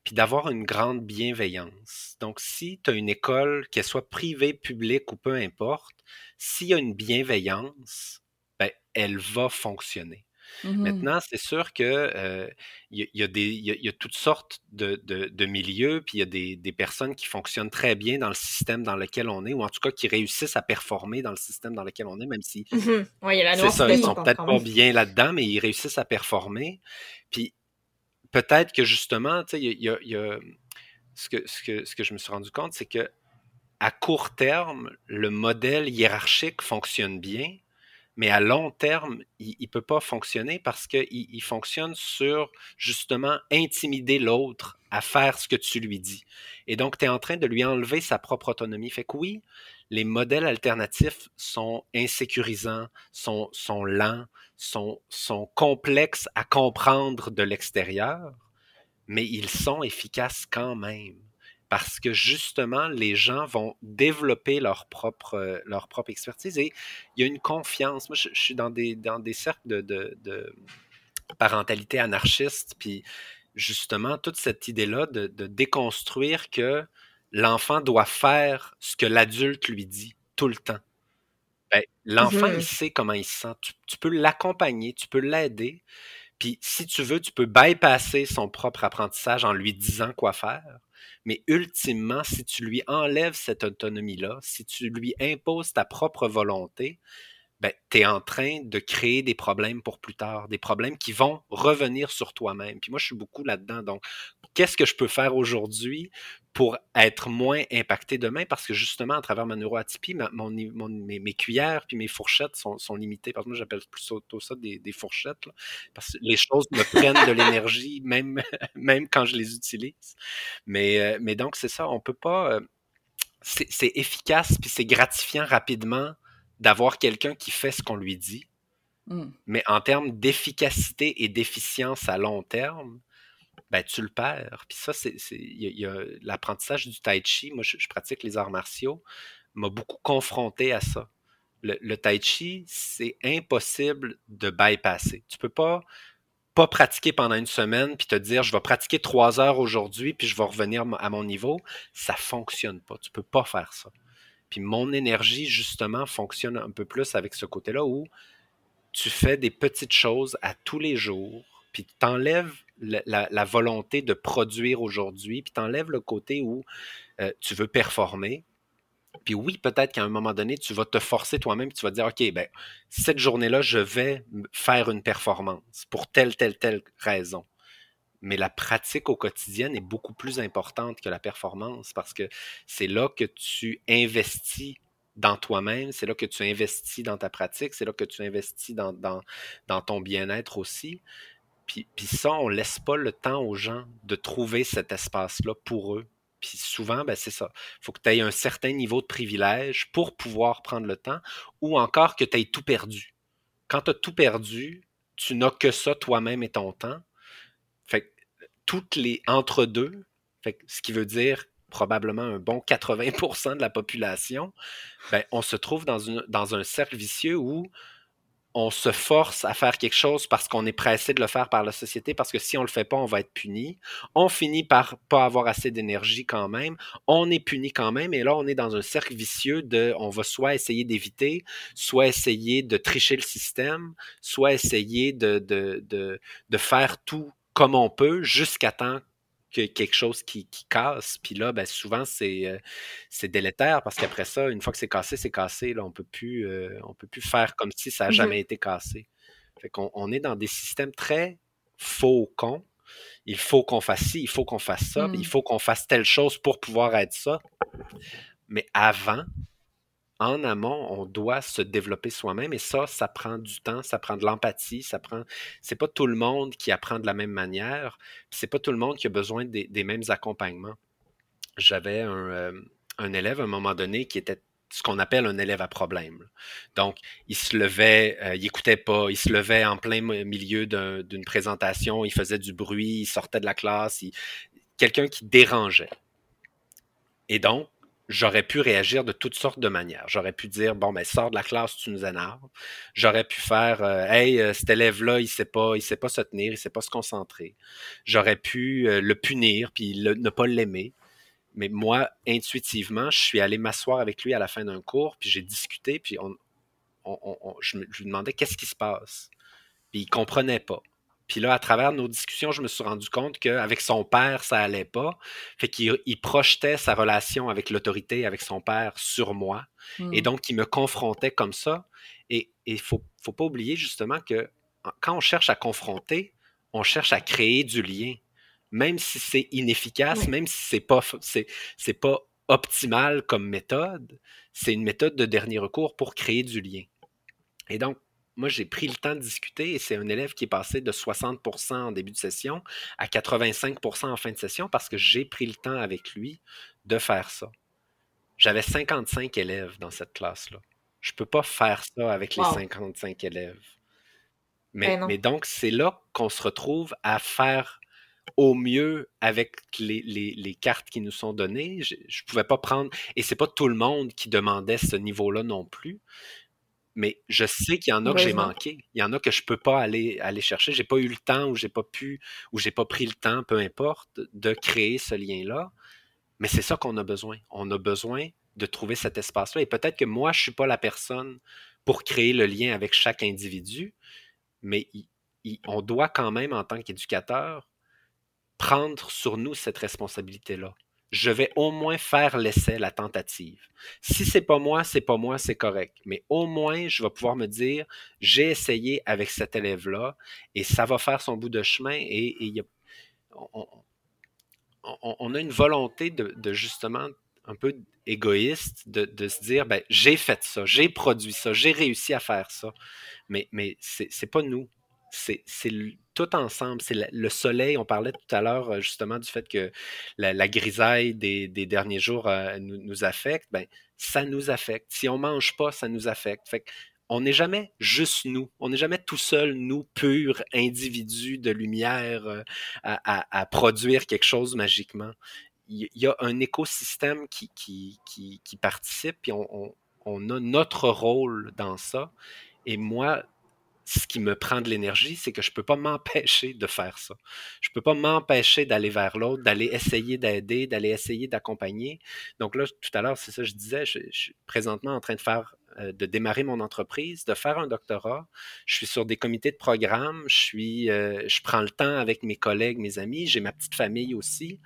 puis d'avoir une grande bienveillance. Donc, si tu as une école, qu'elle soit privée, publique ou peu importe, s'il y a une bienveillance, ben, elle va fonctionner. Mhm. Maintenant, c'est sûr que euh, il y, a y, toutes sortes de, de, de milieux, puis il y a des, des, personnes qui fonctionnent très bien dans le système dans lequel on est, ou en tout cas qui réussissent à performer dans le système dans lequel on est, même si. Ouais, il y a la ça, ils sont peut-être pas bien là-dedans, mais ils réussissent à performer. Puis peut-être que justement, tu sais, il y a, y que, ce, que, ce que je me suis rendu compte, c'est que à court terme, le modèle hiérarchique fonctionne bien, mais à long terme, il ne peut pas fonctionner parce qu'il il fonctionne sur justement intimider l'autre à faire ce que tu lui dis. Et donc, tu es en train de lui enlever sa propre autonomie. Fait que oui, les modèles alternatifs sont insécurisants, sont, sont lents, sont, sont complexes à comprendre de l'extérieur, mais ils sont efficaces quand même parce que justement, les gens vont développer leur propre, euh, leur propre expertise et il y a une confiance. Moi, je, je suis dans des, dans des cercles de, de, de parentalité anarchiste, puis justement, toute cette idée-là de, de déconstruire que l'enfant doit faire ce que l'adulte lui dit tout le temps. Ben, l'enfant, il sait comment il se sent. Tu, tu peux l'accompagner, tu peux l'aider. Puis si tu veux, tu peux bypasser son propre apprentissage en lui disant quoi faire. Mais ultimement, si tu lui enlèves cette autonomie-là, si tu lui imposes ta propre volonté, ben, tu es en train de créer des problèmes pour plus tard, des problèmes qui vont revenir sur toi-même. Puis moi, je suis beaucoup là-dedans. Donc, qu'est-ce que je peux faire aujourd'hui pour être moins impacté demain? Parce que justement, à travers ma neuroatypie, ma, mon, mon, mes, mes, cuillères puis mes fourchettes sont, sont limitées. Parce que moi, j'appelle plutôt ça des, des fourchettes. Là, parce que les choses me prennent de l'énergie, même, même quand je les utilise. Mais, mais donc, c'est ça. On peut pas. euh, C'est efficace puis c'est gratifiant rapidement d'avoir quelqu'un qui fait ce qu'on lui dit. Mm. Mais en termes d'efficacité et d'efficience à long terme, ben, tu le perds. Puis ça, c'est l'apprentissage du tai chi. Moi, je, pratique les arts martiaux, m'a beaucoup confronté à ça. Le, tai chi, c'est impossible de bypasser. Tu peux pas pas pratiquer pendant une semaine puis te dire je vais pratiquer trois heures aujourd'hui puis je vais revenir à mon niveau. Ça fonctionne pas. Tu peux pas faire ça. Puis mon énergie, justement, fonctionne un peu plus avec ce côté-là où tu fais des petites choses à tous les jours, puis tu enlèves la, volonté de produire aujourd'hui, puis tu enlèves le côté où euh, tu veux performer. Puis oui, peut-être qu'à un moment donné, tu vas te forcer toi-même, tu vas te dire, OK, ben, cette journée-là, je vais faire une performance pour telle, telle, telle raison mais la pratique au quotidien est beaucoup plus importante que la performance parce que c'est là que tu investis dans toi-même, c'est là que tu investis dans ta pratique, c'est là que tu investis dans ton bien-être aussi. Puis, ça, on laisse pas le temps aux gens de trouver cet espace-là pour eux. Puis souvent, ben c'est ça. Il faut que tu aies un certain niveau de privilège pour pouvoir prendre le temps ou encore que tu aies tout perdu. Quand tu as tout perdu, tu n'as que ça toi-même et ton temps fait que toutes les entre-deux, ce qui veut dire probablement un bon 80% de la population, ben, on se trouve dans, dans un cercle vicieux où on se force à faire quelque chose parce qu'on est pressé de le faire par la société, parce que si on le fait pas, on va être puni. On finit par pas avoir assez d'énergie quand même. On est puni quand même. Et là, on est dans un cercle vicieux de, on va soit essayer d'éviter, soit essayer de tricher le système, soit essayer de, de, de, de faire tout comme on peut jusqu'à temps que quelque chose qui, qui casse. Puis là, ben, souvent, c'est, euh, c'est délétère parce qu'après ça, une fois que c'est cassé, c'est cassé. Là, on peut plus, euh, on peut plus faire comme si ça n'a jamais mmh. été cassé. Fait qu'on on est dans des systèmes très faux cons. Il faut qu'on fasse ci, il faut qu'on fasse ça, mmh. il faut qu'on fasse telle chose pour pouvoir être ça. Mais avant, en amont, on doit se développer soi-même et ça, ça prend du temps, ça prend de l'empathie, ça prend. C'est pas tout le monde qui apprend de la même manière, c'est pas tout le monde qui a besoin des, mêmes accompagnements. J'avais un, euh, un, élève à un moment donné qui était ce qu'on appelle un élève à problème. Donc, il se levait, euh, il écoutait pas, il se levait en plein milieu d'une présentation, il faisait du bruit, il sortait de la classe, quelqu'un qui dérangeait. Et donc, j'aurais pu réagir de toutes sortes de manières. J'aurais pu dire bon ben sors de la classe, tu nous énerves. J'aurais pu faire euh, hey euh, cet élève là, il sait il sait pas se tenir, il sait pas se concentrer. J'aurais pu le punir puis ne pas l'aimer. Mais moi, intuitivement, je suis allé m'asseoir avec lui à la fin d'un cours, puis j'ai discuté, puis on, je, lui demandais qu'est-ce qui se passe. Puis il comprenait pas. Puis là, à travers nos discussions, je me suis rendu compte qu'avec son père, ça allait pas. Fait qu'il projetait sa relation avec l'autorité, avec son père, sur moi. Et hmm. donc, il me confrontait comme ça. Et il ne faut, faut pas oublier justement que quand on cherche à confronter, on cherche à créer du lien même si c'est inefficace, même si c'est pas c'est pas optimal comme méthode, c'est une méthode de dernier recours pour créer du lien. Et donc, moi, j'ai pris le temps de discuter et c'est un élève qui est passé de 60% en début de session à 85% en fin de session parce que j'ai pris le temps avec lui de faire ça. J'avais 55 élèves dans cette classe-là. Je ne peux pas faire ça avec les 55 élèves. Mais, ben mais donc, c'est là qu'on se retrouve à faire au mieux avec les, cartes qui nous sont données. Je ne pouvais pas prendre, et c'est pas tout le monde qui demandait ce niveau-là non plus. Mais je sais qu'il y en a que j'ai manqué. Il y en a que je peux pas aller, aller chercher. J'ai pas eu le temps ou j'ai pas pu ou j'ai pas pris le temps, peu importe, de créer ce lien-là. Mais c'est ça qu'on a besoin. On a besoin de trouver cet espace-là. Et peut-être que moi, je suis pas la personne pour créer le lien avec chaque individu, mais on doit quand même, en tant qu'éducateur, prendre sur nous cette responsabilité-là. Je vais au moins faire l'essai, la tentative. Si c'est pas moi, c'est pas moi, c'est correct. Mais au moins, je vais pouvoir me dire, j'ai essayé avec cet élève-là et ça va faire son bout de chemin et, on, a une volonté de, justement un peu égoïste de, se dire, ben, j'ai fait ça, j'ai produit ça, j'ai réussi à faire ça. Mais, mais c'est pas nous c'est tout ensemble. C'est le soleil. On parlait tout à l'heure euh, justement du fait que la, grisaille des, derniers jours euh, nous, affecte. Ben, ça nous affecte. Si on mange pas, ça nous affecte. Fait on n'est jamais juste nous. On n'est jamais tout seul, nous, purs individus de lumière, euh, à, produire quelque chose magiquement. Il y a un écosystème qui, qui, qui, participe, puis on, on, a notre rôle dans ça. Et moi, ce qui me prend de l'énergie, c'est que je ne peux pas m'empêcher de faire ça. Je ne peux pas m'empêcher d'aller vers l'autre, d'aller essayer d'aider, d'aller essayer d'accompagner. Donc là, tout à l'heure, c'est ça que je disais, je, suis présentement en train de faire euh, de démarrer mon entreprise, de faire un doctorat. Je suis sur des comités de programme, je, suis, euh, je prends le temps avec mes collègues, mes amis, j'ai ma petite famille aussi.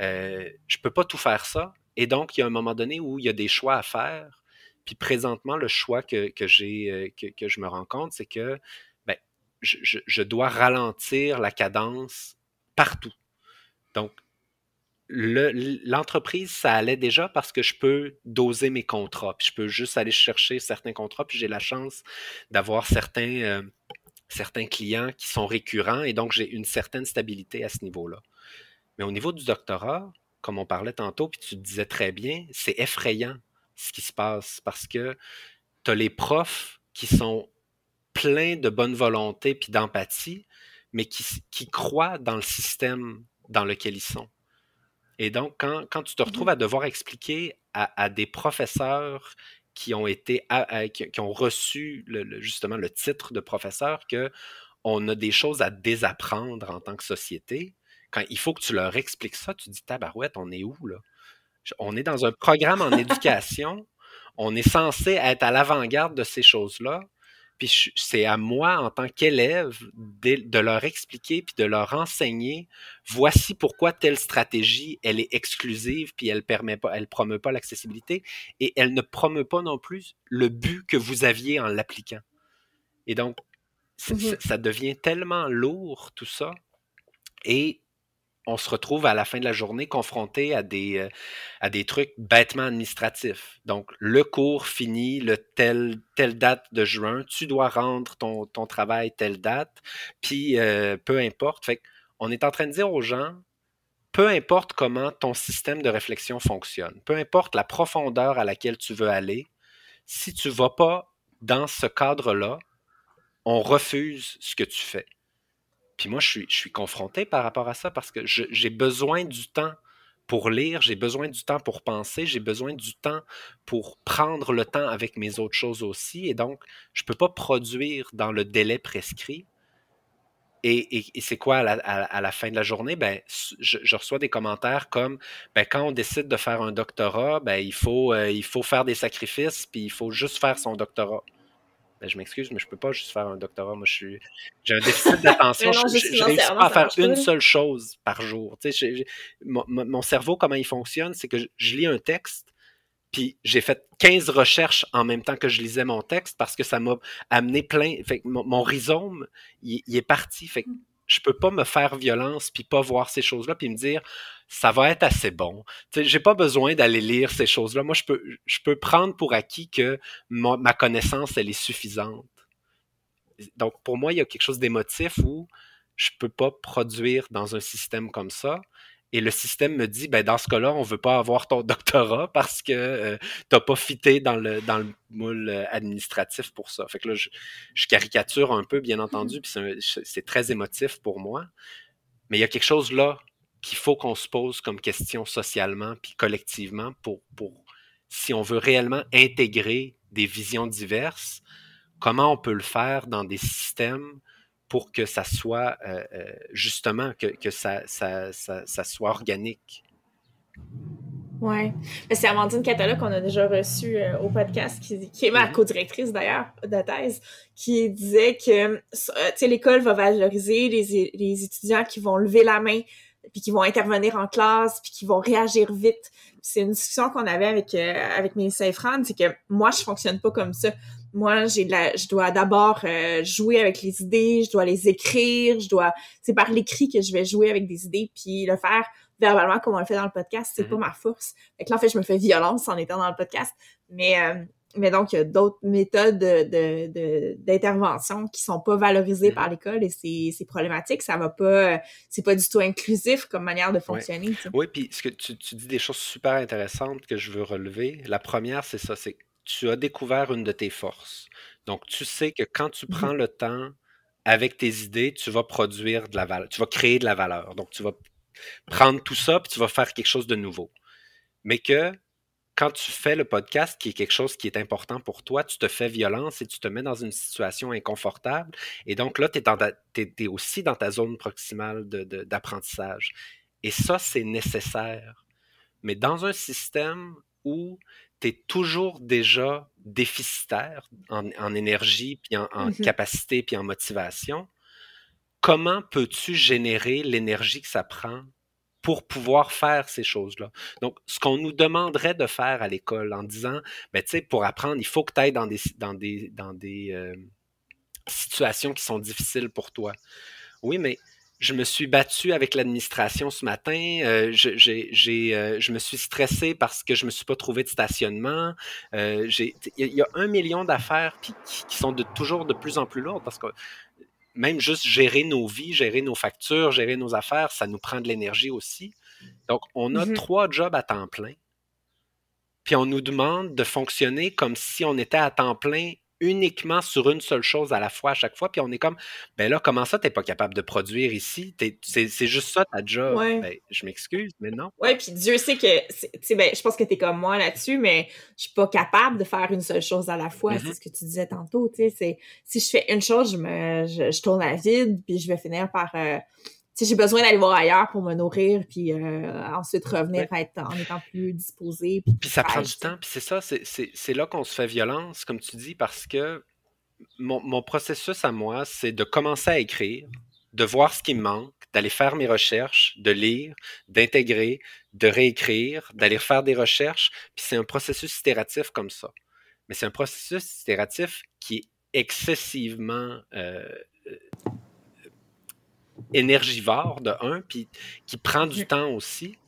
Euh, je ne peux pas tout faire ça. Et donc, il y a un moment donné où il y a des choix à faire puis présentement, le choix que, j'ai, euh, que, je me rends compte, c'est que ben, je, dois ralentir la cadence partout. Donc, l'entreprise, ça allait déjà parce que je peux doser mes contrats. Puis je peux juste aller chercher certains contrats. Puis j'ai la chance d'avoir certains, euh, certains clients qui sont récurrents et donc j'ai une certaine stabilité à ce niveau-là. Mais au niveau du doctorat, comme on parlait tantôt, puis tu disais très bien, c'est effrayant ce qui se passe parce que tu as les profs qui sont pleins de bonne volonté puis d'empathie, mais qui, croient dans le système dans lequel ils sont. Et donc, quand, tu te retrouves mmh à devoir expliquer à, des professeurs qui ont été qui, ont reçu justement le titre de professeur que on a des choses à désapprendre en tant que société, quand il faut que tu leur expliques ça, tu dis tabarouette, on est où là? On est dans un programme en éducation. On est censé être à l'avant-garde de ces choses-là. Puis c'est à moi, en tant qu'élève, de, leur expliquer puis de leur enseigner voici pourquoi telle stratégie, elle est exclusive puis elle permet pas, elle promeut pas l'accessibilité et elle ne promeut pas non plus le but que vous aviez en l'appliquant. Et donc, mmh ça devient tellement lourd tout ça. Et on se retrouve à la fin de la journée confronté à des, euh, à des trucs bêtement administratifs. Donc, le cours finit le tel, telle date de juin, tu dois rendre ton, travail telle date, puis euh, peu importe. On est en train de dire aux gens, peu importe comment ton système de réflexion fonctionne, peu importe la profondeur à laquelle tu veux aller, si tu ne vas pas dans ce cadre-là, on refuse ce que tu fais. Puis moi, je suis, je confronté par rapport à ça parce que j'ai besoin du temps pour lire, j'ai besoin du temps pour penser, j'ai besoin du temps pour prendre le temps avec mes autres choses aussi. Et donc, je ne peux pas produire dans le délai prescrit. Et, c'est quoi à la, fin de la journée? Ben, je, reçois des commentaires comme ben, quand on décide de faire un doctorat, ben, il, faut, euh, il faut faire des sacrifices, puis il faut juste faire son doctorat. Ben, je m'excuse, mais je peux pas juste faire un doctorat. Moi, je suis, j'ai un déficit d'attention. je, ne réussis pas à faire une seule chose par jour. Tu sais, mon, cerveau, comment il fonctionne, c'est que je, lis un texte, puis j'ai fait 15 recherches en même temps que je lisais mon texte parce que ça m'a amené plein. Fait mon, rhizome, il, est parti. Fait que mm. Je peux pas me faire violence puis pas voir ces choses-là puis me dire ça va être assez bon. Je j'ai pas besoin d'aller lire ces choses-là. Moi, je peux, prendre pour acquis que ma, connaissance, elle est suffisante. Donc, pour moi, il y a quelque chose d'émotif où je peux pas produire dans un système comme ça. Et le système me dit, ben, dans ce cas-là, on veut pas avoir ton doctorat parce que euh, tu n'as pas fité dans le, dans le moule euh, administratif pour ça. Fait que là, je, je caricature un peu, bien entendu, mmh. puis c'est très émotif pour moi. Mais il y a quelque chose là qu'il faut qu'on se pose comme question socialement puis collectivement pour, pour si on veut réellement intégrer des visions diverses, comment on peut le faire dans des systèmes pour que ça soit euh, euh, justement que, que ça, ça, ça, ça, soit organique. Oui. C'est Amandine Catala qu'on a déjà reçu euh, au podcast, qui, qui est ma mm-hmm. co-directrice d'ailleurs de thèse, qui disait que l'école va valoriser les, les étudiants qui vont lever la main puis qui vont intervenir en classe, puis qui vont réagir vite. C'est une discussion qu'on avait avec euh, avec mes et Fran, c'est que moi je fonctionne pas comme ça. Moi, j'ai la, je dois d'abord euh, jouer avec les idées, je dois les écrire, je dois, c'est par l'écrit que je vais jouer avec des idées, puis le faire verbalement comme on le fait dans le podcast, c'est mm-hmm. pas ma force. Fait que là, en fait, je me fais violence en étant dans le podcast, mais euh, mais donc, il y a d'autres méthodes d'intervention de, de, qui sont pas valorisées mm-hmm. par l'école et c'est problématique. Ça va pas, c'est pas du tout inclusif comme manière de fonctionner. Oui, puis ce que tu, tu, dis des choses super intéressantes que je veux relever. La première, c'est ça, c'est tu as découvert une de tes forces. Donc, tu sais que quand tu mm-hmm. prends le temps avec tes idées, tu vas produire de la valeur, tu vas créer de la valeur. Donc, tu vas prendre tout ça puis tu vas faire quelque chose de nouveau. Mais que quand tu fais le podcast, qui est quelque chose qui est important pour toi, tu te fais violence et tu te mets dans une situation inconfortable. Et donc là, tu es, aussi dans ta zone proximale d'apprentissage. et ça, c'est nécessaire. Mais dans un système où tu es toujours déjà déficitaire en, énergie, puis en, mm-hmm. capacité, puis en motivation, comment peux-tu générer l'énergie que ça prend pour pouvoir faire ces choses-là? Donc, ce qu'on nous demanderait de faire à l'école en disant, ben, tu sais, pour apprendre, il faut que tu ailles dans des, dans des, dans des euh, situations qui sont difficiles pour toi. Oui, mais je me suis battu avec l'administration ce matin. Euh, je, j'ai, euh, je me suis stressé parce que je me suis pas trouvé de stationnement. Il y, a un million d'affaires qui, qui, sont de, toujours de plus en plus lourdes parce que même juste gérer nos vies, gérer nos factures, gérer nos affaires, ça nous prend de l'énergie aussi. Donc, on a mm-hmm. trois jobs à temps plein. Puis on nous demande de fonctionner comme si on était à temps plein uniquement sur une seule chose à la fois à chaque fois. Puis on est comme, ben là, comment ça, t'es pas capable de produire ici? C'est juste ça ta job. Ben, je m'excuse, mais non. Oui, puis Dieu sait que, ben, je pense que t'es comme moi là-dessus, mais je suis pas capable de faire une seule chose à la fois. C'est mm-hmm. ce que tu disais tantôt, tu sais. Si je fais une chose, je me, je, tourne à vide, puis je vais finir par, euh, j'ai besoin d'aller voir ailleurs pour me nourrir, puis euh, ensuite revenir être, en étant plus disposé. Puis, ça prend du temps, puis c'est ça, c'est là qu'on se fait violence, comme tu dis, parce que mon, mon processus à moi, c'est de commencer à écrire, de voir ce qui me manque, d'aller faire mes recherches, de lire, d'intégrer, de réécrire, d'aller faire des recherches, puis c'est un processus itératif comme ça. Mais c'est un processus itératif qui est excessivement euh, énergivore de un, puis qui prend du temps aussi.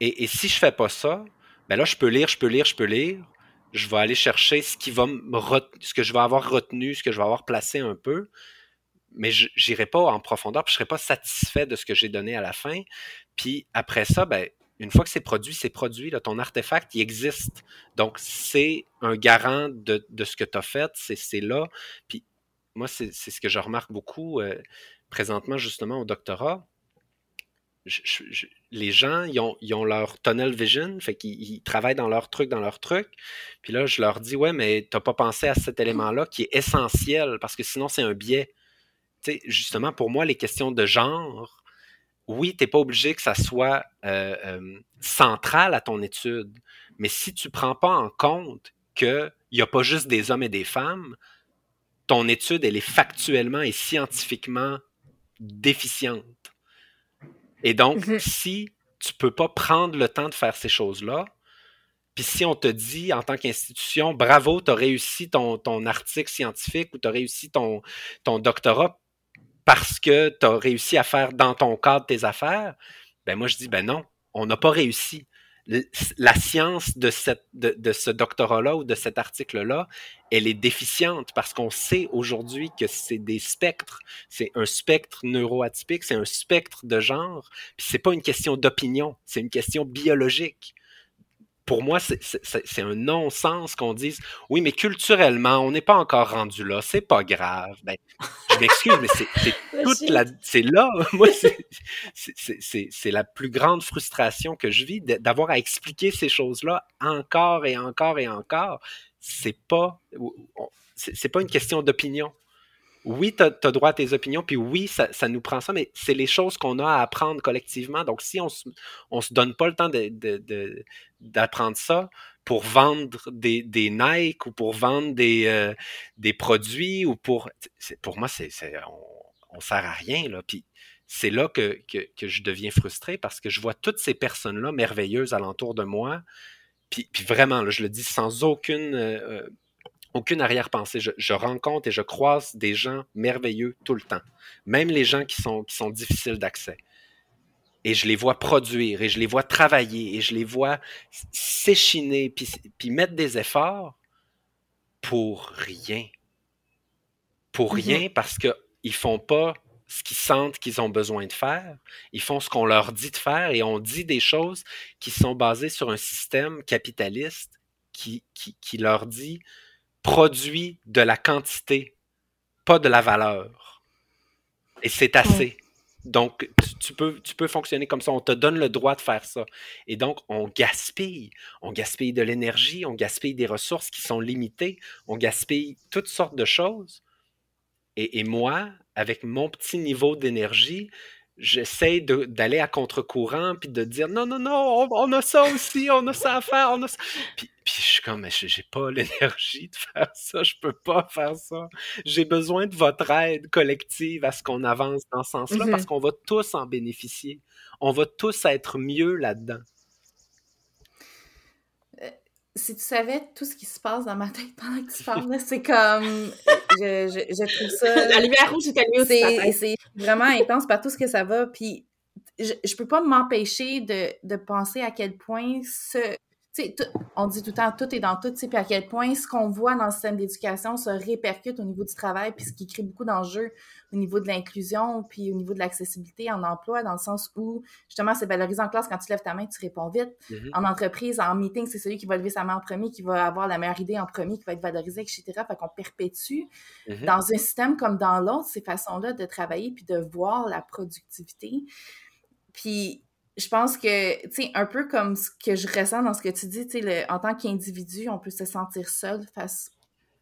Et, si je fais pas ça, ben là, je peux lire, je peux lire, je peux lire. Je vais aller chercher ce qui va me ce que je vais avoir retenu, ce que je vais avoir placé un peu. mais j'irai pas en profondeur, puis je serai pas satisfait de ce que j'ai donné à la fin. Puis après ça, ben, une fois que c'est produit, c'est produit. Là, ton artefact, il existe. Donc, c'est un garant de, ce que tu as fait. C'est là. Puis moi, c'est ce que je remarque beaucoup euh, présentement, justement, au doctorat. les gens, ils ont, leur tunnel vision, fait qu'ils travaillent dans leur truc, dans leur truc. Puis là, je leur dis, ouais, mais tu n'as pas pensé à cet élément-là qui est essentiel, parce que sinon, c'est un biais. sais, justement, pour moi, les questions de genre, oui, tu n'es pas obligé que ça soit euh, euh, central à ton étude, mais si tu prends pas en compte qu'il n'y a pas juste des hommes et des femmes, ton étude, elle est factuellement et scientifiquement déficiente. Et donc, mm-hmm. si tu ne peux pas prendre le temps de faire ces choses-là, puis si on te dit en tant qu'institution, bravo, tu as réussi ton, ton, article scientifique ou tu as réussi ton, ton doctorat, parce que tu as réussi à faire dans ton cadre tes affaires, ben moi je dis ben non, on n'a pas réussi. La science de, ce doctorat-là ou de cet article-là, elle est déficiente parce qu'on sait aujourd'hui que c'est des spectres. C'est un spectre neuroatypique, c'est un spectre de genre. Puis c'est pas une question d'opinion, c'est une question biologique pour moi, c'est un non-sens qu'on dise oui, mais culturellement, on n'est pas encore rendu là, c'est pas grave. Ben, je m'excuse, mais c'est toute la. C'est là, moi, c'est la plus grande frustration que je vis d'avoir à expliquer ces choses-là encore et encore et encore. C'est pas. C'est pas une question d'opinion oui, tu as, droit à tes opinions, puis oui, ça, nous prend ça, mais c'est les choses qu'on a à apprendre collectivement. Donc, si on se, se donne pas le temps d'apprendre ça pour vendre des, des, Nike ou pour vendre des, euh, des produits ou pour. Pour moi, c'est, on, ne sert à rien, là. Puis c'est là que, je deviens frustré parce que je vois toutes ces personnes-là merveilleuses alentour de moi. Puis, vraiment, là, je le dis sans aucune. Euh, euh, aucune arrière-pensée. Je, rencontre et je croise des gens merveilleux tout le temps, même les gens qui sont, qui sont difficiles d'accès. Et je les vois produire, et je les vois travailler, et je les vois s'échiner, puis, puis mettre des efforts pour rien. Pour mm-hmm. rien, parce qu'ils ne font pas ce qu'ils sentent qu'ils ont besoin de faire. Ils font ce qu'on leur dit de faire et on dit des choses qui sont basées sur un système capitaliste qui, qui, qui leur dit produit de la quantité, pas de la valeur. Et c'est assez. Donc, tu, peux, fonctionner comme ça. On te donne le droit de faire ça. Et donc, on gaspille. On gaspille de l'énergie, on gaspille des ressources qui sont limitées, on gaspille toutes sortes de choses. Et moi, avec mon petit niveau d'énergie, j'essaie d'aller à contre-courant puis de dire non, non, non, on, a ça aussi, on a ça à faire, on a ça. Puis, puis je suis comme, mais j'ai pas l'énergie de faire ça, je peux pas faire ça. J'ai besoin de votre aide collective à ce qu'on avance dans ce sens-là parce mm-hmm. qu'on va tous en bénéficier. On va tous être mieux là-dedans si tu savais tout ce qui se passe dans ma tête pendant que tu parles, c'est comme. Je, je, je, trouve ça. La lumière rouge est allumée aussi. C'est vraiment intense par tout ce que ça va. Puis je, je peux pas m'empêcher de, de penser à quel point ce, on dit tout le temps tout est dans tout, puis à quel point ce qu'on voit dans le système d'éducation se répercute au niveau du travail, puis ce qui crée beaucoup d'enjeux au niveau de l'inclusion, puis au niveau de l'accessibilité en emploi, dans le sens où, justement, c'est valorisant en classe, quand tu lèves ta main, tu réponds vite. Mm-hmm. En entreprise, en meeting, c'est celui qui va lever sa main en premier, qui va avoir la meilleure idée en premier, qui va être valorisé, etc. Fait qu'on perpétue. Mm-hmm. Dans un système comme dans l'autre, ces façons-là de travailler, puis de voir la productivité. Puis je pense que, tu sais, un peu comme ce que je ressens dans ce que tu dis, tu sais, en tant qu'individu, on peut se sentir seul face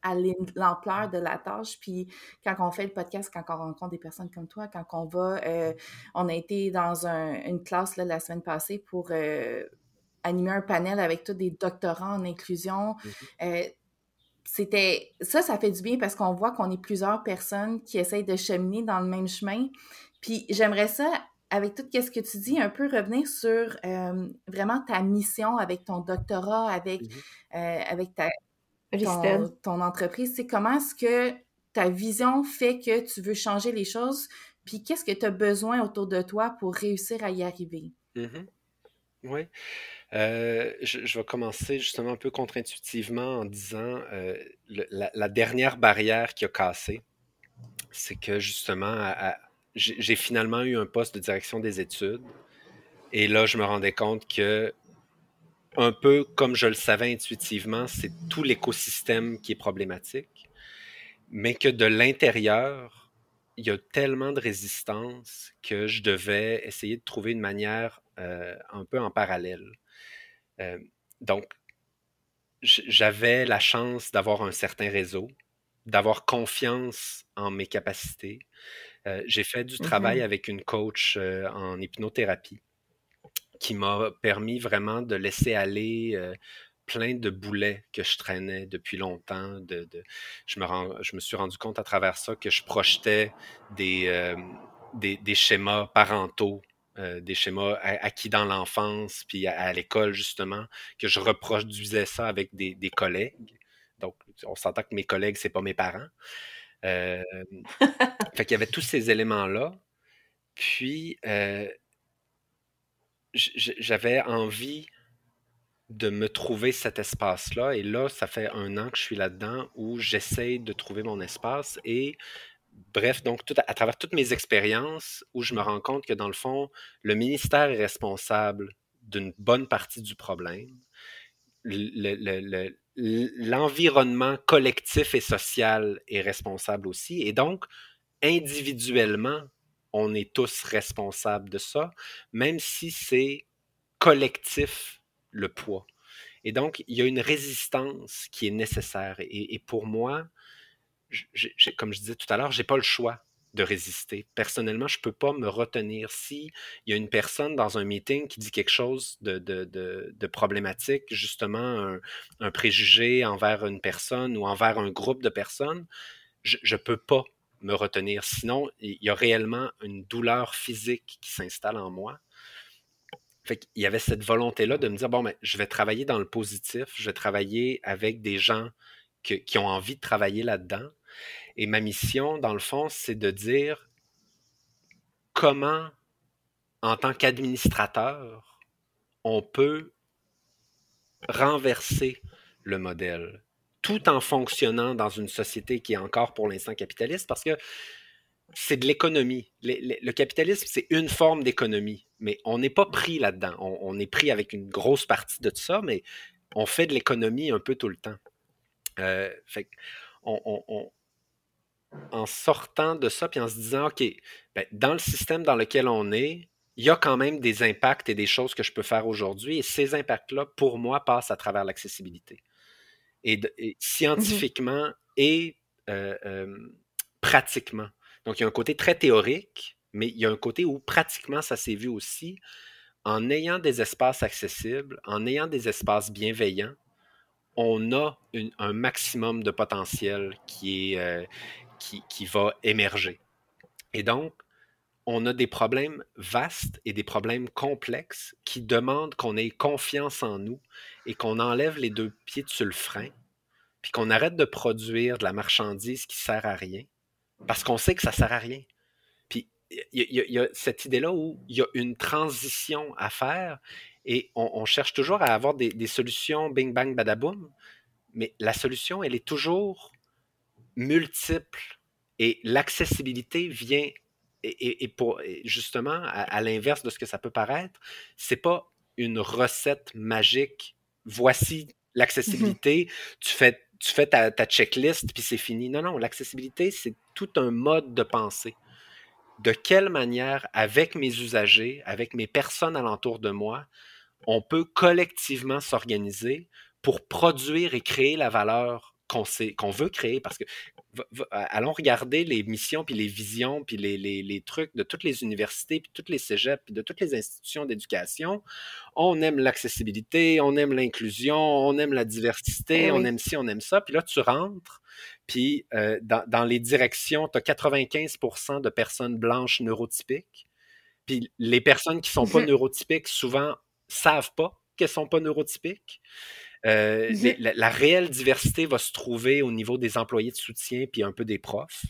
à l'ampleur de la tâche. Puis quand on fait le podcast, quand on rencontre des personnes comme toi, quand on va, euh, on a été dans une classe là, la semaine passée pour euh, animer un panel avec tous des doctorants en inclusion. Mm-hmm. Euh, c'était ça, ça fait du bien parce qu'on voit qu'on est plusieurs personnes qui essayent de cheminer dans le même chemin. Puis j'aimerais ça avec tout ce que tu dis, un peu revenir sur euh, vraiment ta mission avec ton doctorat, avec, mm-hmm. euh, avec ta, ton, entreprise. C'est comment est-ce que ta vision fait que tu veux changer les choses, puis qu'est-ce que tu as besoin autour de toi pour réussir à y arriver? Mm-hmm. Oui. Euh, je, vais commencer justement un peu contre-intuitivement en disant la, la, dernière barrière qui a cassé, c'est que justement, j'ai finalement eu un poste de direction des études. Et là, je me rendais compte que, un peu comme je le savais intuitivement, c'est tout l'écosystème qui est problématique, mais que de l'intérieur, il y a tellement de résistance que je devais essayer de trouver une manière euh, un peu en parallèle. Euh, donc, j'avais la chance d'avoir un certain réseau, d'avoir confiance en mes capacités. Euh, j'ai fait du travail avec une coach en hypnothérapie qui m'a permis vraiment de laisser aller plein de boulets que je traînais depuis longtemps. De, je, me je me suis rendu compte à travers ça que je projetais des, des, schémas parentaux, des schémas acquis dans l'enfance, puis à, l'école, justement, que je reproduisais ça avec des, collègues. Donc, on s'entend que mes collègues, c'est pas mes parents. fait qu'il y avait tous ces éléments-là. Puis, j'avais envie de me trouver cet espace-là. Et là, ça fait un an que je suis là-dedans où j'essaie de trouver mon espace. Et bref, donc tout à, travers toutes mes expériences, où je me rends compte que dans le fond, le ministère est responsable d'une bonne partie du problème. L'environnement collectif et social est responsable aussi. Et donc, individuellement, on est tous responsables de ça, même si c'est collectif le poids. Et donc, il y a une résistance qui est nécessaire. Et, pour moi, comme je disais tout à l'heure, j'ai pas le choix de résister. Personnellement, je peux pas me retenir. Si il y a une personne dans un meeting qui dit quelque chose de, problématique, justement un, préjugé envers une personne ou envers un groupe de personnes, je ne peux pas me retenir. Sinon, il y a réellement une douleur physique qui s'installe en moi. Fait il y avait cette volonté-là de me dire, bon, mais je vais travailler dans le positif, je vais travailler avec des gens qui ont envie de travailler là-dedans. Et ma mission, dans le fond, c'est de dire comment, en tant qu'administrateur, on peut renverser le modèle tout en fonctionnant dans une société qui est encore pour l'instant capitaliste, parce que c'est de l'économie. Le, capitalisme, c'est une forme d'économie, mais on n'est pas pris là-dedans. On, est pris avec une grosse partie de tout ça, mais on fait de l'économie un peu tout le temps. Euh, fait en sortant de ça, puis en se disant, OK, ben, dans le système dans lequel on est, il y a quand même des impacts et des choses que je peux faire aujourd'hui, et ces impacts-là, pour moi, passent à travers l'accessibilité et, mmh scientifiquement et pratiquement. Donc, il y a un côté très théorique, mais il y a un côté où pratiquement ça s'est vu aussi. En ayant des espaces accessibles, en ayant des espaces bienveillants, on a un maximum de potentiel qui, est, qui, va émerger. Et donc, on a des problèmes vastes et des problèmes complexes qui demandent qu'on ait confiance en nous et qu'on enlève les deux pieds sur le frein, puis qu'on arrête de produire de la marchandise qui sert à rien, parce qu'on sait que ça sert à rien. Puis il y, a cette idée-là où il y a une transition à faire et on, cherche toujours à avoir des, solutions bing bang badaboum, mais la solution, elle est toujours multiple et l'accessibilité vient et, pour justement à, l'inverse de ce que ça peut paraître, c'est pas une recette magique. Voici l'accessibilité. Tu fais tu fais ta, ta checklist puis c'est fini. Non, non, l'accessibilité, c'est tout un mode de pensée. De quelle manière, avec mes usagers, avec mes personnes alentour de moi, on peut collectivement s'organiser pour produire et créer la valeur qu'on veut créer. Parce que allons regarder les missions, puis les visions, puis les, les, les, trucs de toutes les universités, puis toutes les cégeps, puis de toutes les institutions d'éducation. On aime l'accessibilité, on aime l'inclusion, on aime la diversité, eh on aime ci, on aime ça. Puis là, tu rentres, puis euh, dans, dans, les directions, tu as 95% de personnes blanches neurotypiques. Puis les personnes qui sont pas neurotypiques, souvent, savent pas qu'elles sont pas neurotypiques. Euh, mmh la, réelle diversité va se trouver au niveau des employés de soutien puis un peu des profs.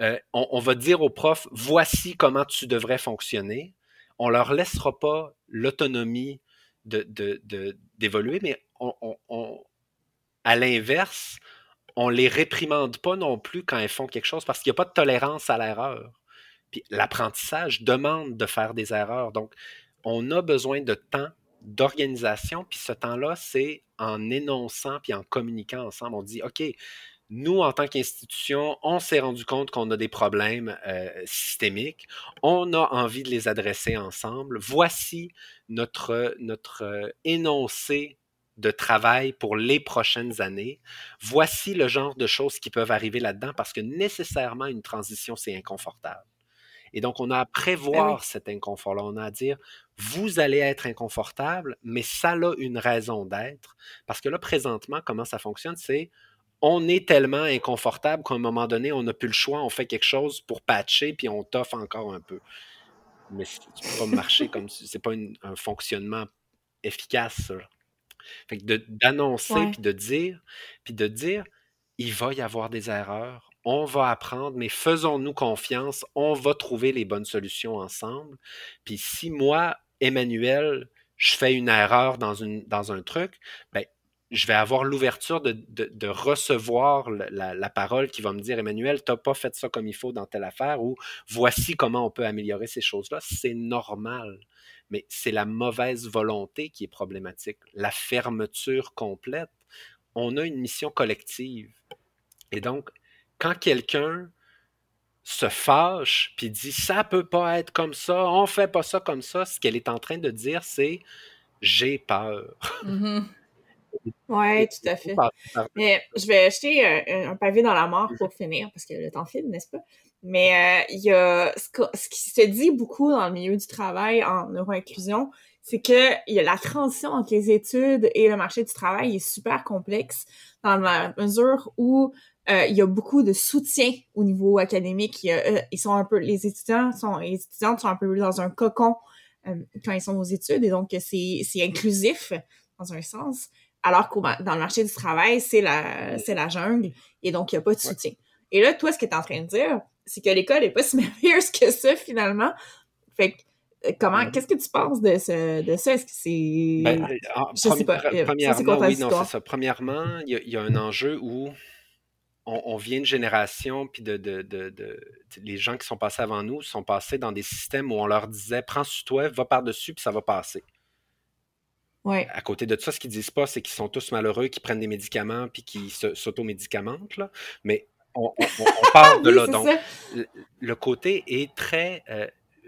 Euh, on, va dire aux profs, voici comment tu devrais fonctionner. On leur laissera pas l'autonomie d'évoluer, de, mais on, à l'inverse, on les réprimande pas non plus quand elles font quelque chose parce qu'il n'y a pas de tolérance à l'erreur. Puis l'apprentissage demande de faire des erreurs. Donc, on a besoin de temps d'organisation, puis ce temps-là, c'est en énonçant puis en communiquant ensemble. On dit, OK, nous, en tant qu'institution, on s'est rendu compte qu'on a des problèmes euh, systémiques. On a envie de les adresser ensemble. Voici notre, notre euh, énoncé de travail pour les prochaines années. Voici le genre de choses qui peuvent arriver là-dedans parce que nécessairement, une transition, c'est inconfortable. Et donc, on a à ben prévoir cet inconfort-là. On a à dire, vous allez être inconfortable, mais ça a une raison d'être. Parce que là, présentement, comment ça fonctionne, c'est on est tellement inconfortable qu'à un moment donné, on n'a plus le choix, on fait quelque chose pour patcher, puis on toffe encore un peu. Mais tu peux pas marcher comme c'est pas un fonctionnement efficace, ça. Fait que d'annoncer, puis de dire, puis de dire, il va y avoir des erreurs, on va apprendre, mais faisons-nous confiance, on va trouver les bonnes solutions ensemble. Puis si moi, Emmanuel, je fais une erreur dans, un truc, ben, je vais avoir l'ouverture de, recevoir la, la, parole qui va me dire Emmanuel, tu n'as pas fait ça comme il faut dans telle affaire ou voici comment on peut améliorer ces choses-là. C'est normal, mais c'est la mauvaise volonté qui est problématique. La fermeture complète. On a une mission collective. Et donc, quand quelqu'un se fâche puis dit ça peut pas être comme ça, on fait pas ça comme ça, ce qu'elle est en train de dire, c'est j'ai peur. Mm-hmm. Oui, tout à fait. Mais je vais jeter un, pavé dans la mort pour finir, parce que le temps file, n'est-ce pas? Mais euh, il y a ce, qui se dit beaucoup dans le milieu du travail en neuroinclusion, c'est que y a la transition entre les études et le marché du travail est super complexe dans la mesure où euh, il y a beaucoup de soutien au niveau académique. Euh, ils sont un peu, les étudiants sont, les étudiantes sont un peu dans un cocon quand ils sont aux études et donc c'est, c'est inclusif dans un sens alors que dans le marché du travail, c'est la, c'est la jungle, et donc il n'y a pas de soutien. Et là, toi, ce que tu es en train de dire, c'est que l'école n'est pas si merveilleuse que ça, finalement. Fait que, euh, comment, qu'est-ce que tu penses de, ce, de ça? Est-ce que c'est. Ben, euh, je sais pas. Premièrement, oui, non, c'est ça. Premièrement, il y, a un enjeu où on, vient de génération, puis de, de, de, les gens qui sont passés avant nous sont passés dans des systèmes où on leur disait prends sur toi, va par-dessus, puis ça va passer. À côté de ça, ce qu'ils disent pas, c'est qu'ils sont tous malheureux, qu'ils prennent des médicaments puis qu'ils s'automédicamentent. Là. Mais on, parle de là. Donc, le, côté est très. Euh,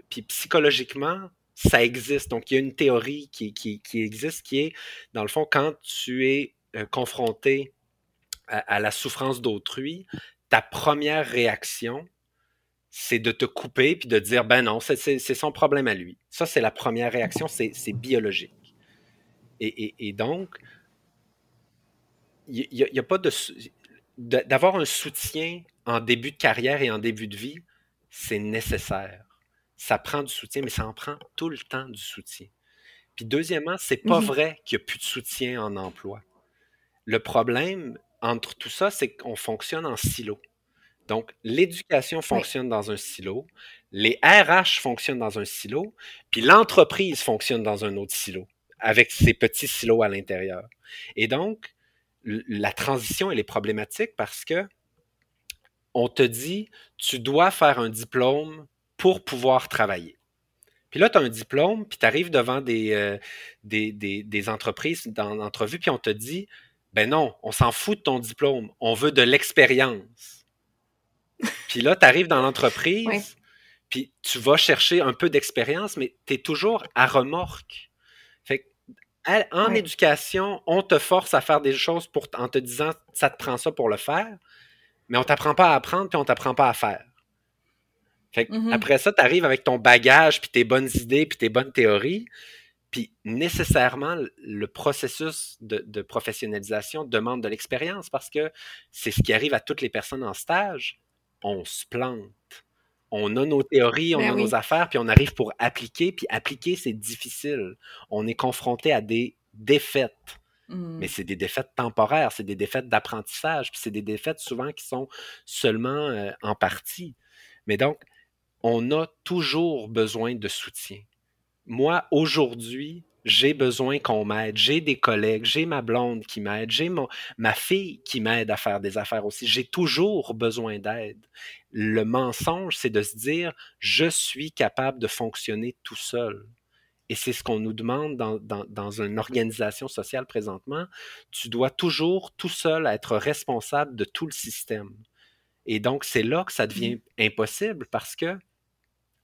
puis psychologiquement, ça existe. Donc, il y a une théorie qui, qui, existe qui est, dans le fond, quand tu es euh, confronté à, la souffrance d'autrui, ta première réaction, c'est de te couper puis de dire ben non, c'est son problème à lui. Ça, c'est la première réaction, c'est biologique. Et, donc, il n'y a, pas de. D'avoir un soutien en début de carrière et en début de vie, c'est nécessaire. Ça prend du soutien, mais ça en prend tout le temps du soutien. Puis deuxièmement, c'est pas mmh vrai qu'il n'y a plus de soutien en emploi. Le problème entre tout ça, c'est qu'on fonctionne en silo. Donc, l'éducation fonctionne dans un silo, les RH fonctionnent dans un silo, puis l'entreprise fonctionne dans un autre silo avec ces petits silos à l'intérieur. Et donc, la transition, elle est problématique parce que on te dit, tu dois faire un diplôme pour pouvoir travailler. Puis là, tu as un diplôme, puis tu arrives devant des, euh, des, des, entreprises dans l'entrevue, puis on te dit, ben non, on s'en fout de ton diplôme, on veut de l'expérience. puis là, tu arrives dans l'entreprise, puis tu vas chercher un peu d'expérience, mais tu es toujours à remorque en éducation, on te force à faire des choses pour, en te disant ça te prend ça pour le faire, mais on t'apprend pas à apprendre puis on t'apprend pas à faire. Mm-hmm. Après ça, tu arrives avec ton bagage, puis tes bonnes idées, puis tes bonnes théories, puis nécessairement, le processus de, de professionnalisation demande de l'expérience parce que c'est ce qui arrive à toutes les personnes en stage. On se plante on a nos théories, on ben a nos affaires, puis on arrive pour appliquer, puis appliquer, c'est difficile. On est confronté à des défaites. Mmh. Mais c'est des défaites temporaires, c'est des défaites d'apprentissage, puis c'est des défaites souvent qui sont seulement euh, en partie. Mais donc, on a toujours besoin de soutien. Moi, aujourd'hui, j'ai besoin qu'on m'aide. J'ai des collègues, j'ai ma blonde qui m'aide, j'ai ma fille qui m'aide à faire des affaires aussi. J'ai toujours besoin d'aide. Le mensonge, c'est de se dire, je suis capable de fonctionner tout seul. Et c'est ce qu'on nous demande dans, dans, une organisation sociale présentement. Tu dois toujours tout seul être responsable de tout le système. Et donc, c'est là que ça devient mmh. impossible parce que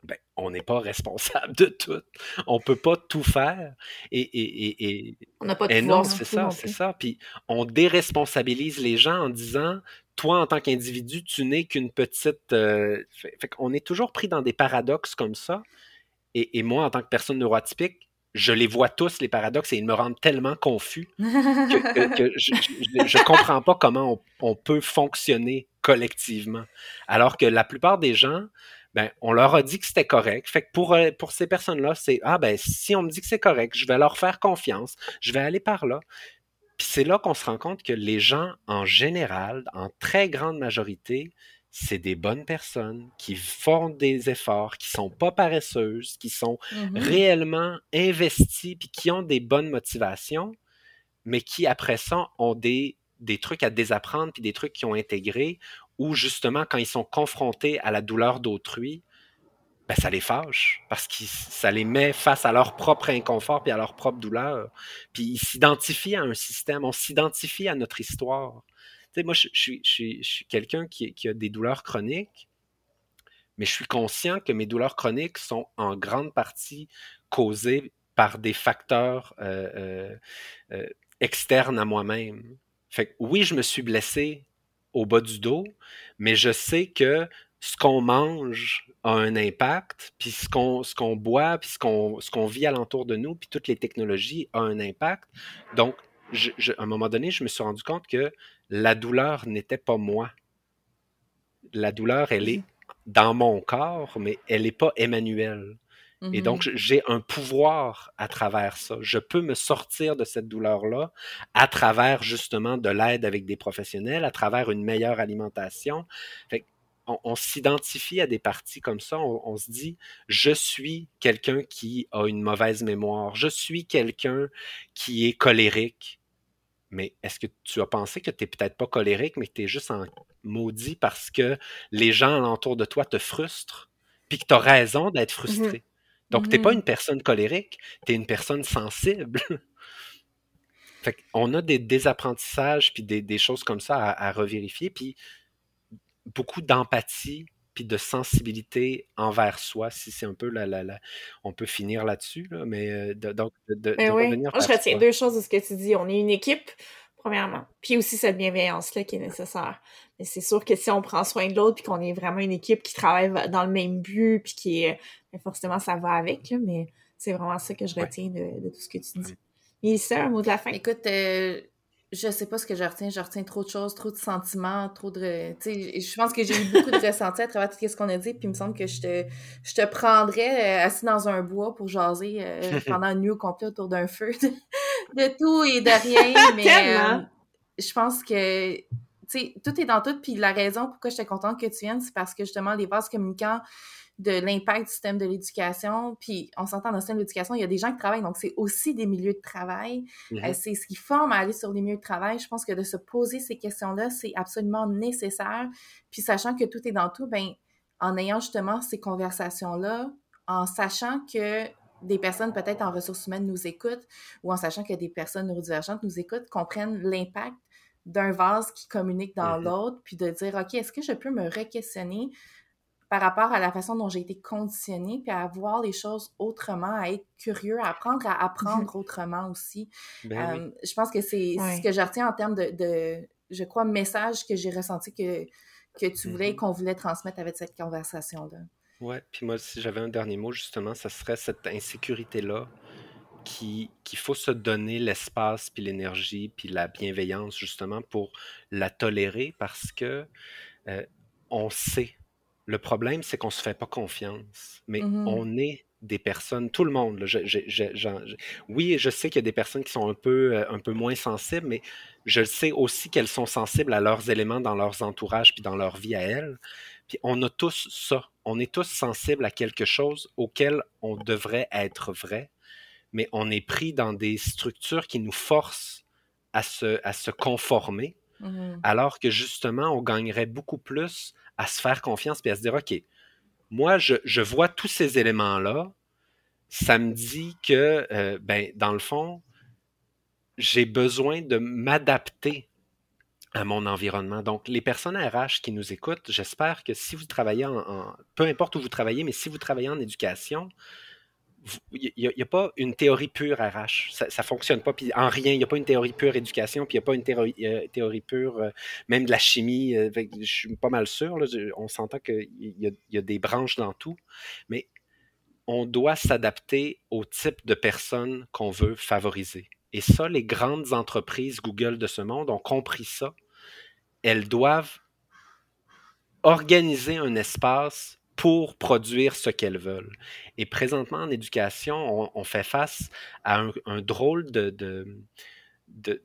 ben, on n'est pas responsable de tout. On ne peut pas tout faire. Et, et, et, on n'a pas de et non, c'est ça, c'est ça. Puis on déresponsabilise les gens en disant toi, en tant qu'individu, tu n'es qu'une petite. Euh, fait, qu'on est toujours pris dans des paradoxes comme ça. Et, moi, en tant que personne neuroatypique, je les vois tous, les paradoxes, et ils me rendent tellement confus que, je ne comprends pas comment on, on, peut fonctionner collectivement. Alors que la plupart des gens, ben, on leur a dit que c'était correct. Fait que pour, euh, pour ces personnes-là, c'est Ah, ben, si on me dit que c'est correct, je vais leur faire confiance, je vais aller par là. Puis c'est là qu'on se rend compte que les gens, en général, en très grande majorité, c'est des bonnes personnes qui font des efforts, qui sont pas paresseuses, qui sont mmh réellement investies, puis qui ont des bonnes motivations, mais qui, après ça, ont des, des trucs à désapprendre, puis des trucs qui ont intégré, ou justement, quand ils sont confrontés à la douleur d'autrui, ben, ça les fâche parce que ça les met face à leur propre inconfort puis à leur propre douleur. Puis ils s'identifient à un système, on s'identifie à notre histoire. Tu sais, moi, je, suis, quelqu'un qui, a des douleurs chroniques, mais je suis conscient que mes douleurs chroniques sont en grande partie causées par des facteurs euh, euh, euh, externes à moi-même. Fait que oui, je me suis blessé au bas du dos, mais je sais que ce qu'on mange a un impact, puis ce qu'on ce qu'on boit, puis ce qu'on ce qu'on vit alentour de nous, puis toutes les technologies ont un impact. Donc, à un moment donné, je me suis rendu compte que la douleur n'était pas moi. La douleur, elle est dans mon corps, mais elle n'est pas Emmanuel. Et donc, mmh j'ai un pouvoir à travers ça. Je peux me sortir de cette douleur-là à travers justement de l'aide avec des professionnels, à travers une meilleure alimentation. Fait on, s'identifie à des parties comme ça. On, se dit, je suis quelqu'un qui a une mauvaise mémoire. Je suis quelqu'un qui est colérique. Mais est-ce que tu as pensé que tu n'es peut-être pas colérique, mais que tu es juste en maudit parce que les gens alentour de toi te frustrent, puis que tu as raison d'être mmh frustré? Donc, tu n'es pas mmh. une personne colérique, tu es une personne sensible. fait on a des désapprentissages puis des, choses comme ça à, revérifier, puis beaucoup d'empathie puis de sensibilité envers soi, si c'est un peu la, la, on peut finir là-dessus, mais euh, donc de, ben revenir je retiens deux choses de ce que tu dis. On est une équipe, premièrement. Puis aussi cette bienveillance-là qui est nécessaire. Mais c'est sûr que si on prend soin de l'autre, puis qu'on est vraiment une équipe qui travaille dans le même but, puis qui est... Forcément, ça va avec, mais c'est vraiment ça que je retiens de, tout ce que tu dis. Et ça, un mot de la fin? Écoute, euh, je sais pas ce que je retiens. Je retiens trop de choses, trop de sentiments, trop de... Je pense que j'ai eu beaucoup de ressentis à travers tout ce qu'on a dit, puis il me semble que je te, je te prendrais euh, assis dans un bois pour jaser euh, pendant une nuit au complet autour d'un feu de, tout et de rien, mais je pense que sais, tout est dans tout. Puis la raison pourquoi j'étais contente que tu viennes, c'est parce que justement, les vases communicants de l'impact du système de l'éducation, puis on s'entend dans le système de l'éducation, il y a des gens qui travaillent, donc c'est aussi des milieux de travail. Mm-hmm. Euh, c'est ce qui forme à aller sur les milieux de travail. Je pense que de se poser ces questions-là, c'est absolument nécessaire. Puis sachant que tout est dans tout, ben en ayant justement ces conversations-là, en sachant que des personnes peut-être en ressources humaines nous écoutent ou en sachant que des personnes neurodivergentes nous écoutent, comprennent l'impact d'un vase qui communique dans mm-hmm. l'autre, puis de dire, OK, est-ce que je peux me re-questionner par rapport à la façon dont j'ai été conditionnée, puis à voir les choses autrement, à être curieux, à apprendre à apprendre mm-hmm. autrement aussi. Ben euh, je pense que c'est ce que je retiens en termes de, je crois, message que j'ai ressenti que, que tu voulais et mm-hmm. qu'on voulait transmettre avec cette conversation-là. Ouais, puis moi, si j'avais un dernier mot, justement, ça serait cette insécurité-là qu'il faut se donner l'espace, puis l'énergie, puis la bienveillance, justement, pour la tolérer parce que euh, on sait. Le problème, c'est qu'on ne se fait pas confiance, mais mmh on est des personnes, tout le monde. oui, je sais qu'il y a des personnes qui sont un peu, euh, un peu moins sensibles, mais je sais aussi qu'elles sont sensibles à leurs éléments dans leurs entourages puis dans leur vie à elles. Puis on a tous ça. On est tous sensibles à quelque chose auquel on devrait être vrai mais on est pris dans des structures qui nous forcent à se, à se conformer, Mhm. alors que justement, on gagnerait beaucoup plus à se faire confiance et à se dire, OK, moi, je, vois tous ces éléments-là, ça me dit que, euh, ben, dans le fond, j'ai besoin de m'adapter à mon environnement. Donc, les personnes RH qui nous écoutent, j'espère que si vous travaillez en, peu importe où vous travaillez, mais si vous travaillez en éducation, il n'y a, pas une théorie pure RH. Ça ne fonctionne pas. Puis en rien, il n'y a pas une théorie pure éducation, puis il n'y a pas une théorie, euh, théorie pure, euh, même de la chimie. euh, je suis pas mal sûr. là, on s'entend qu'il y, y a des branches dans tout. Mais on doit s'adapter au type de personnes qu'on veut favoriser. Et ça, les grandes entreprises Google de ce monde ont compris ça. Elles doivent organiser un espace pour produire ce qu'elles veulent. Et présentement, en éducation, on, fait face à un, drôle de,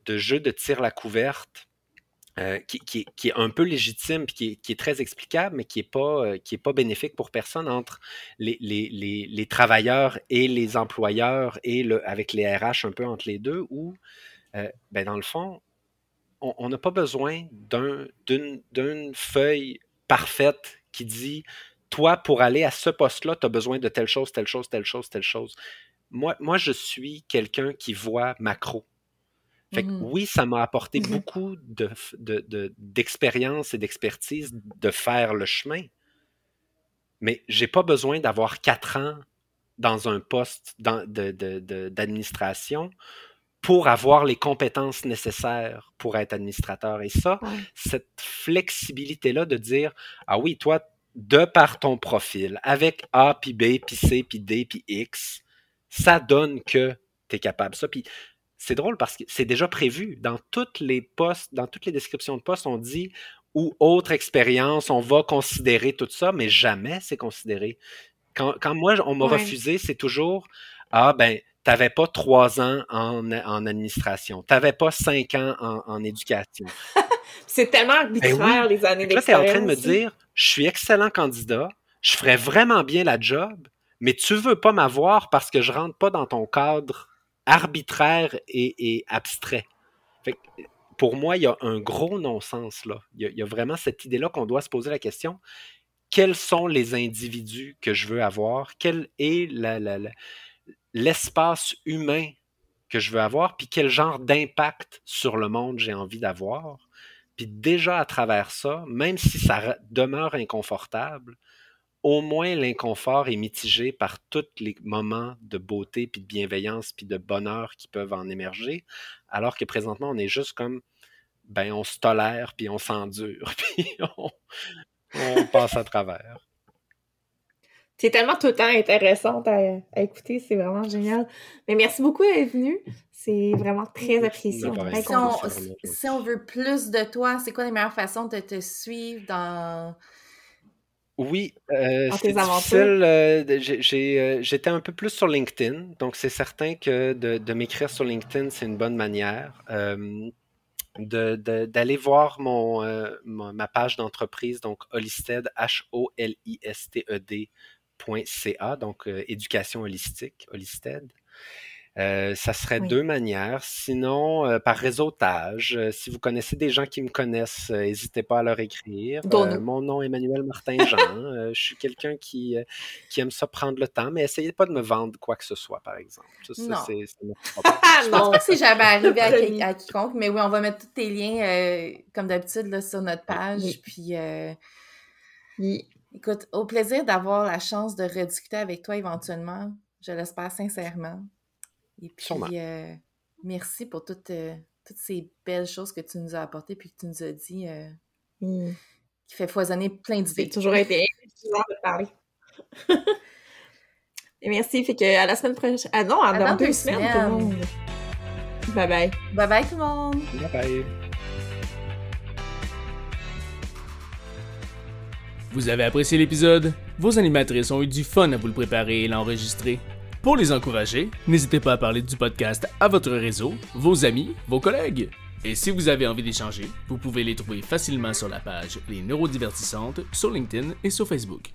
jeu de tir la couverte euh, qui, est- un peu légitime puis qui est, très explicable, mais qui n'est pas, euh, pas bénéfique pour personne entre les, travailleurs et les employeurs et avec les RH un peu entre les deux, où, euh, ben dans le fond, on n'a pas besoin d'un- d'une d'une feuille parfaite qui dit toi, pour aller à ce poste-là, tu as besoin de telle chose, telle chose, telle chose, telle chose. Moi, moi je suis quelqu'un qui voit macro. Fait que Mhm. oui, ça m'a apporté Mhm. beaucoup de- de- de- d'expérience et d'expertise de faire le chemin. Mais j'ai pas besoin d'avoir quatre ans dans un poste d'administration pour avoir les compétences nécessaires pour être administrateur. Et ça, Ouais. cette flexibilité-là de dire, ah oui, toi, de par ton profil, avec A, puis B, puis C, puis D, puis X, ça donne que tu es capable. Ça, puis c'est drôle parce que c'est déjà prévu. Dans toutes les postes, dans toutes les descriptions de postes, on dit ou autre expérience, on va considérer tout ça, mais jamais c'est considéré. Quand, quand moi, on m'a Ouais. refusé, c'est toujours Ah, ben, t'avais pas trois ans en, en administration, t'avais pas cinq ans en, en éducation. C'est tellement arbitraire, Ben oui. les années là, tu es en d'expérience. train de me dire, je suis excellent candidat, je ferais vraiment bien la job, mais tu veux pas m'avoir parce que je rentre pas dans ton cadre arbitraire et, et abstrait. Fait que, pour moi, il y a un gros non-sens là. Il y, a, il y a vraiment cette idée-là qu'on doit se poser la question quels sont les individus que je veux avoir? Quel est l'espace humain que je veux avoir? Puis quel genre d'impact sur le monde j'ai envie d'avoir? Puis déjà à travers ça, même si ça re- demeure inconfortable, au moins l'inconfort est mitigé par tous les moments de beauté, puis de bienveillance, puis de bonheur qui peuvent en émerger, alors que présentement, on est juste comme, ben, on se tolère, puis on s'endure, puis on passe à travers. C'est tellement tout le temps intéressante à, à écouter, c'est vraiment génial. Mais merci beaucoup d'être venu. C'est vraiment très apprécié. On Si on, si on veut plus de toi, c'est quoi les meilleures façons de te suivre dans. Oui, euh, c'est difficile. euh, euh, J'étais un peu plus sur LinkedIn, donc c'est certain que de, de m'écrire sur LinkedIn, c'est une bonne manière. Euh, de- de- d'aller voir mon, euh, mon- ma page d'entreprise, donc Holisted, H-O-L-I-S-T-E-D .ca, donc euh, éducation holistique, Holisted. Euh, ça serait Oui. deux manières. Sinon, euh, par réseautage, euh, si vous connaissez des gens qui me connaissent, euh, n'hésitez pas à leur écrire. Euh, mon nom est Emmanuel Martin-Jean. Euh, je suis quelqu'un qui, euh, qui aime ça prendre le temps, mais essayez pas de me vendre quoi que ce soit, par exemple. Ça, ça, Non. c'est- c'est notre problème. Ah Je pense non! pas que c'est jamais arrivé à, Promis. qui- à quiconque, mais oui, on va mettre tous tes liens, euh, comme d'habitude, là, sur notre page. Oui. Puis, euh, écoute, au plaisir d'avoir la chance de rediscuter avec toi éventuellement. Je l'espère sincèrement. Et puis, euh, merci pour toutes, euh, toutes ces belles choses que tu nous as apportées puis que tu nous as dit, euh, il- qui fait foisonner plein C'est d'idées. toujours été intéressant de parler. Et merci, fait que à la semaine prochaine. Ah non, À dans, dans deux deux semaines, semaines. tout le monde. Bye bye. Bye bye tout le monde! Bye bye. Vous avez apprécié l'épisode? Vos animatrices ont eu du fun à vous le préparer et l'enregistrer. Pour les encourager, n'hésitez pas à parler du podcast à votre réseau, vos amis, vos collègues. Et si vous avez envie d'échanger, vous pouvez les trouver facilement sur la page Les Neurodivertissantes sur LinkedIn et sur Facebook.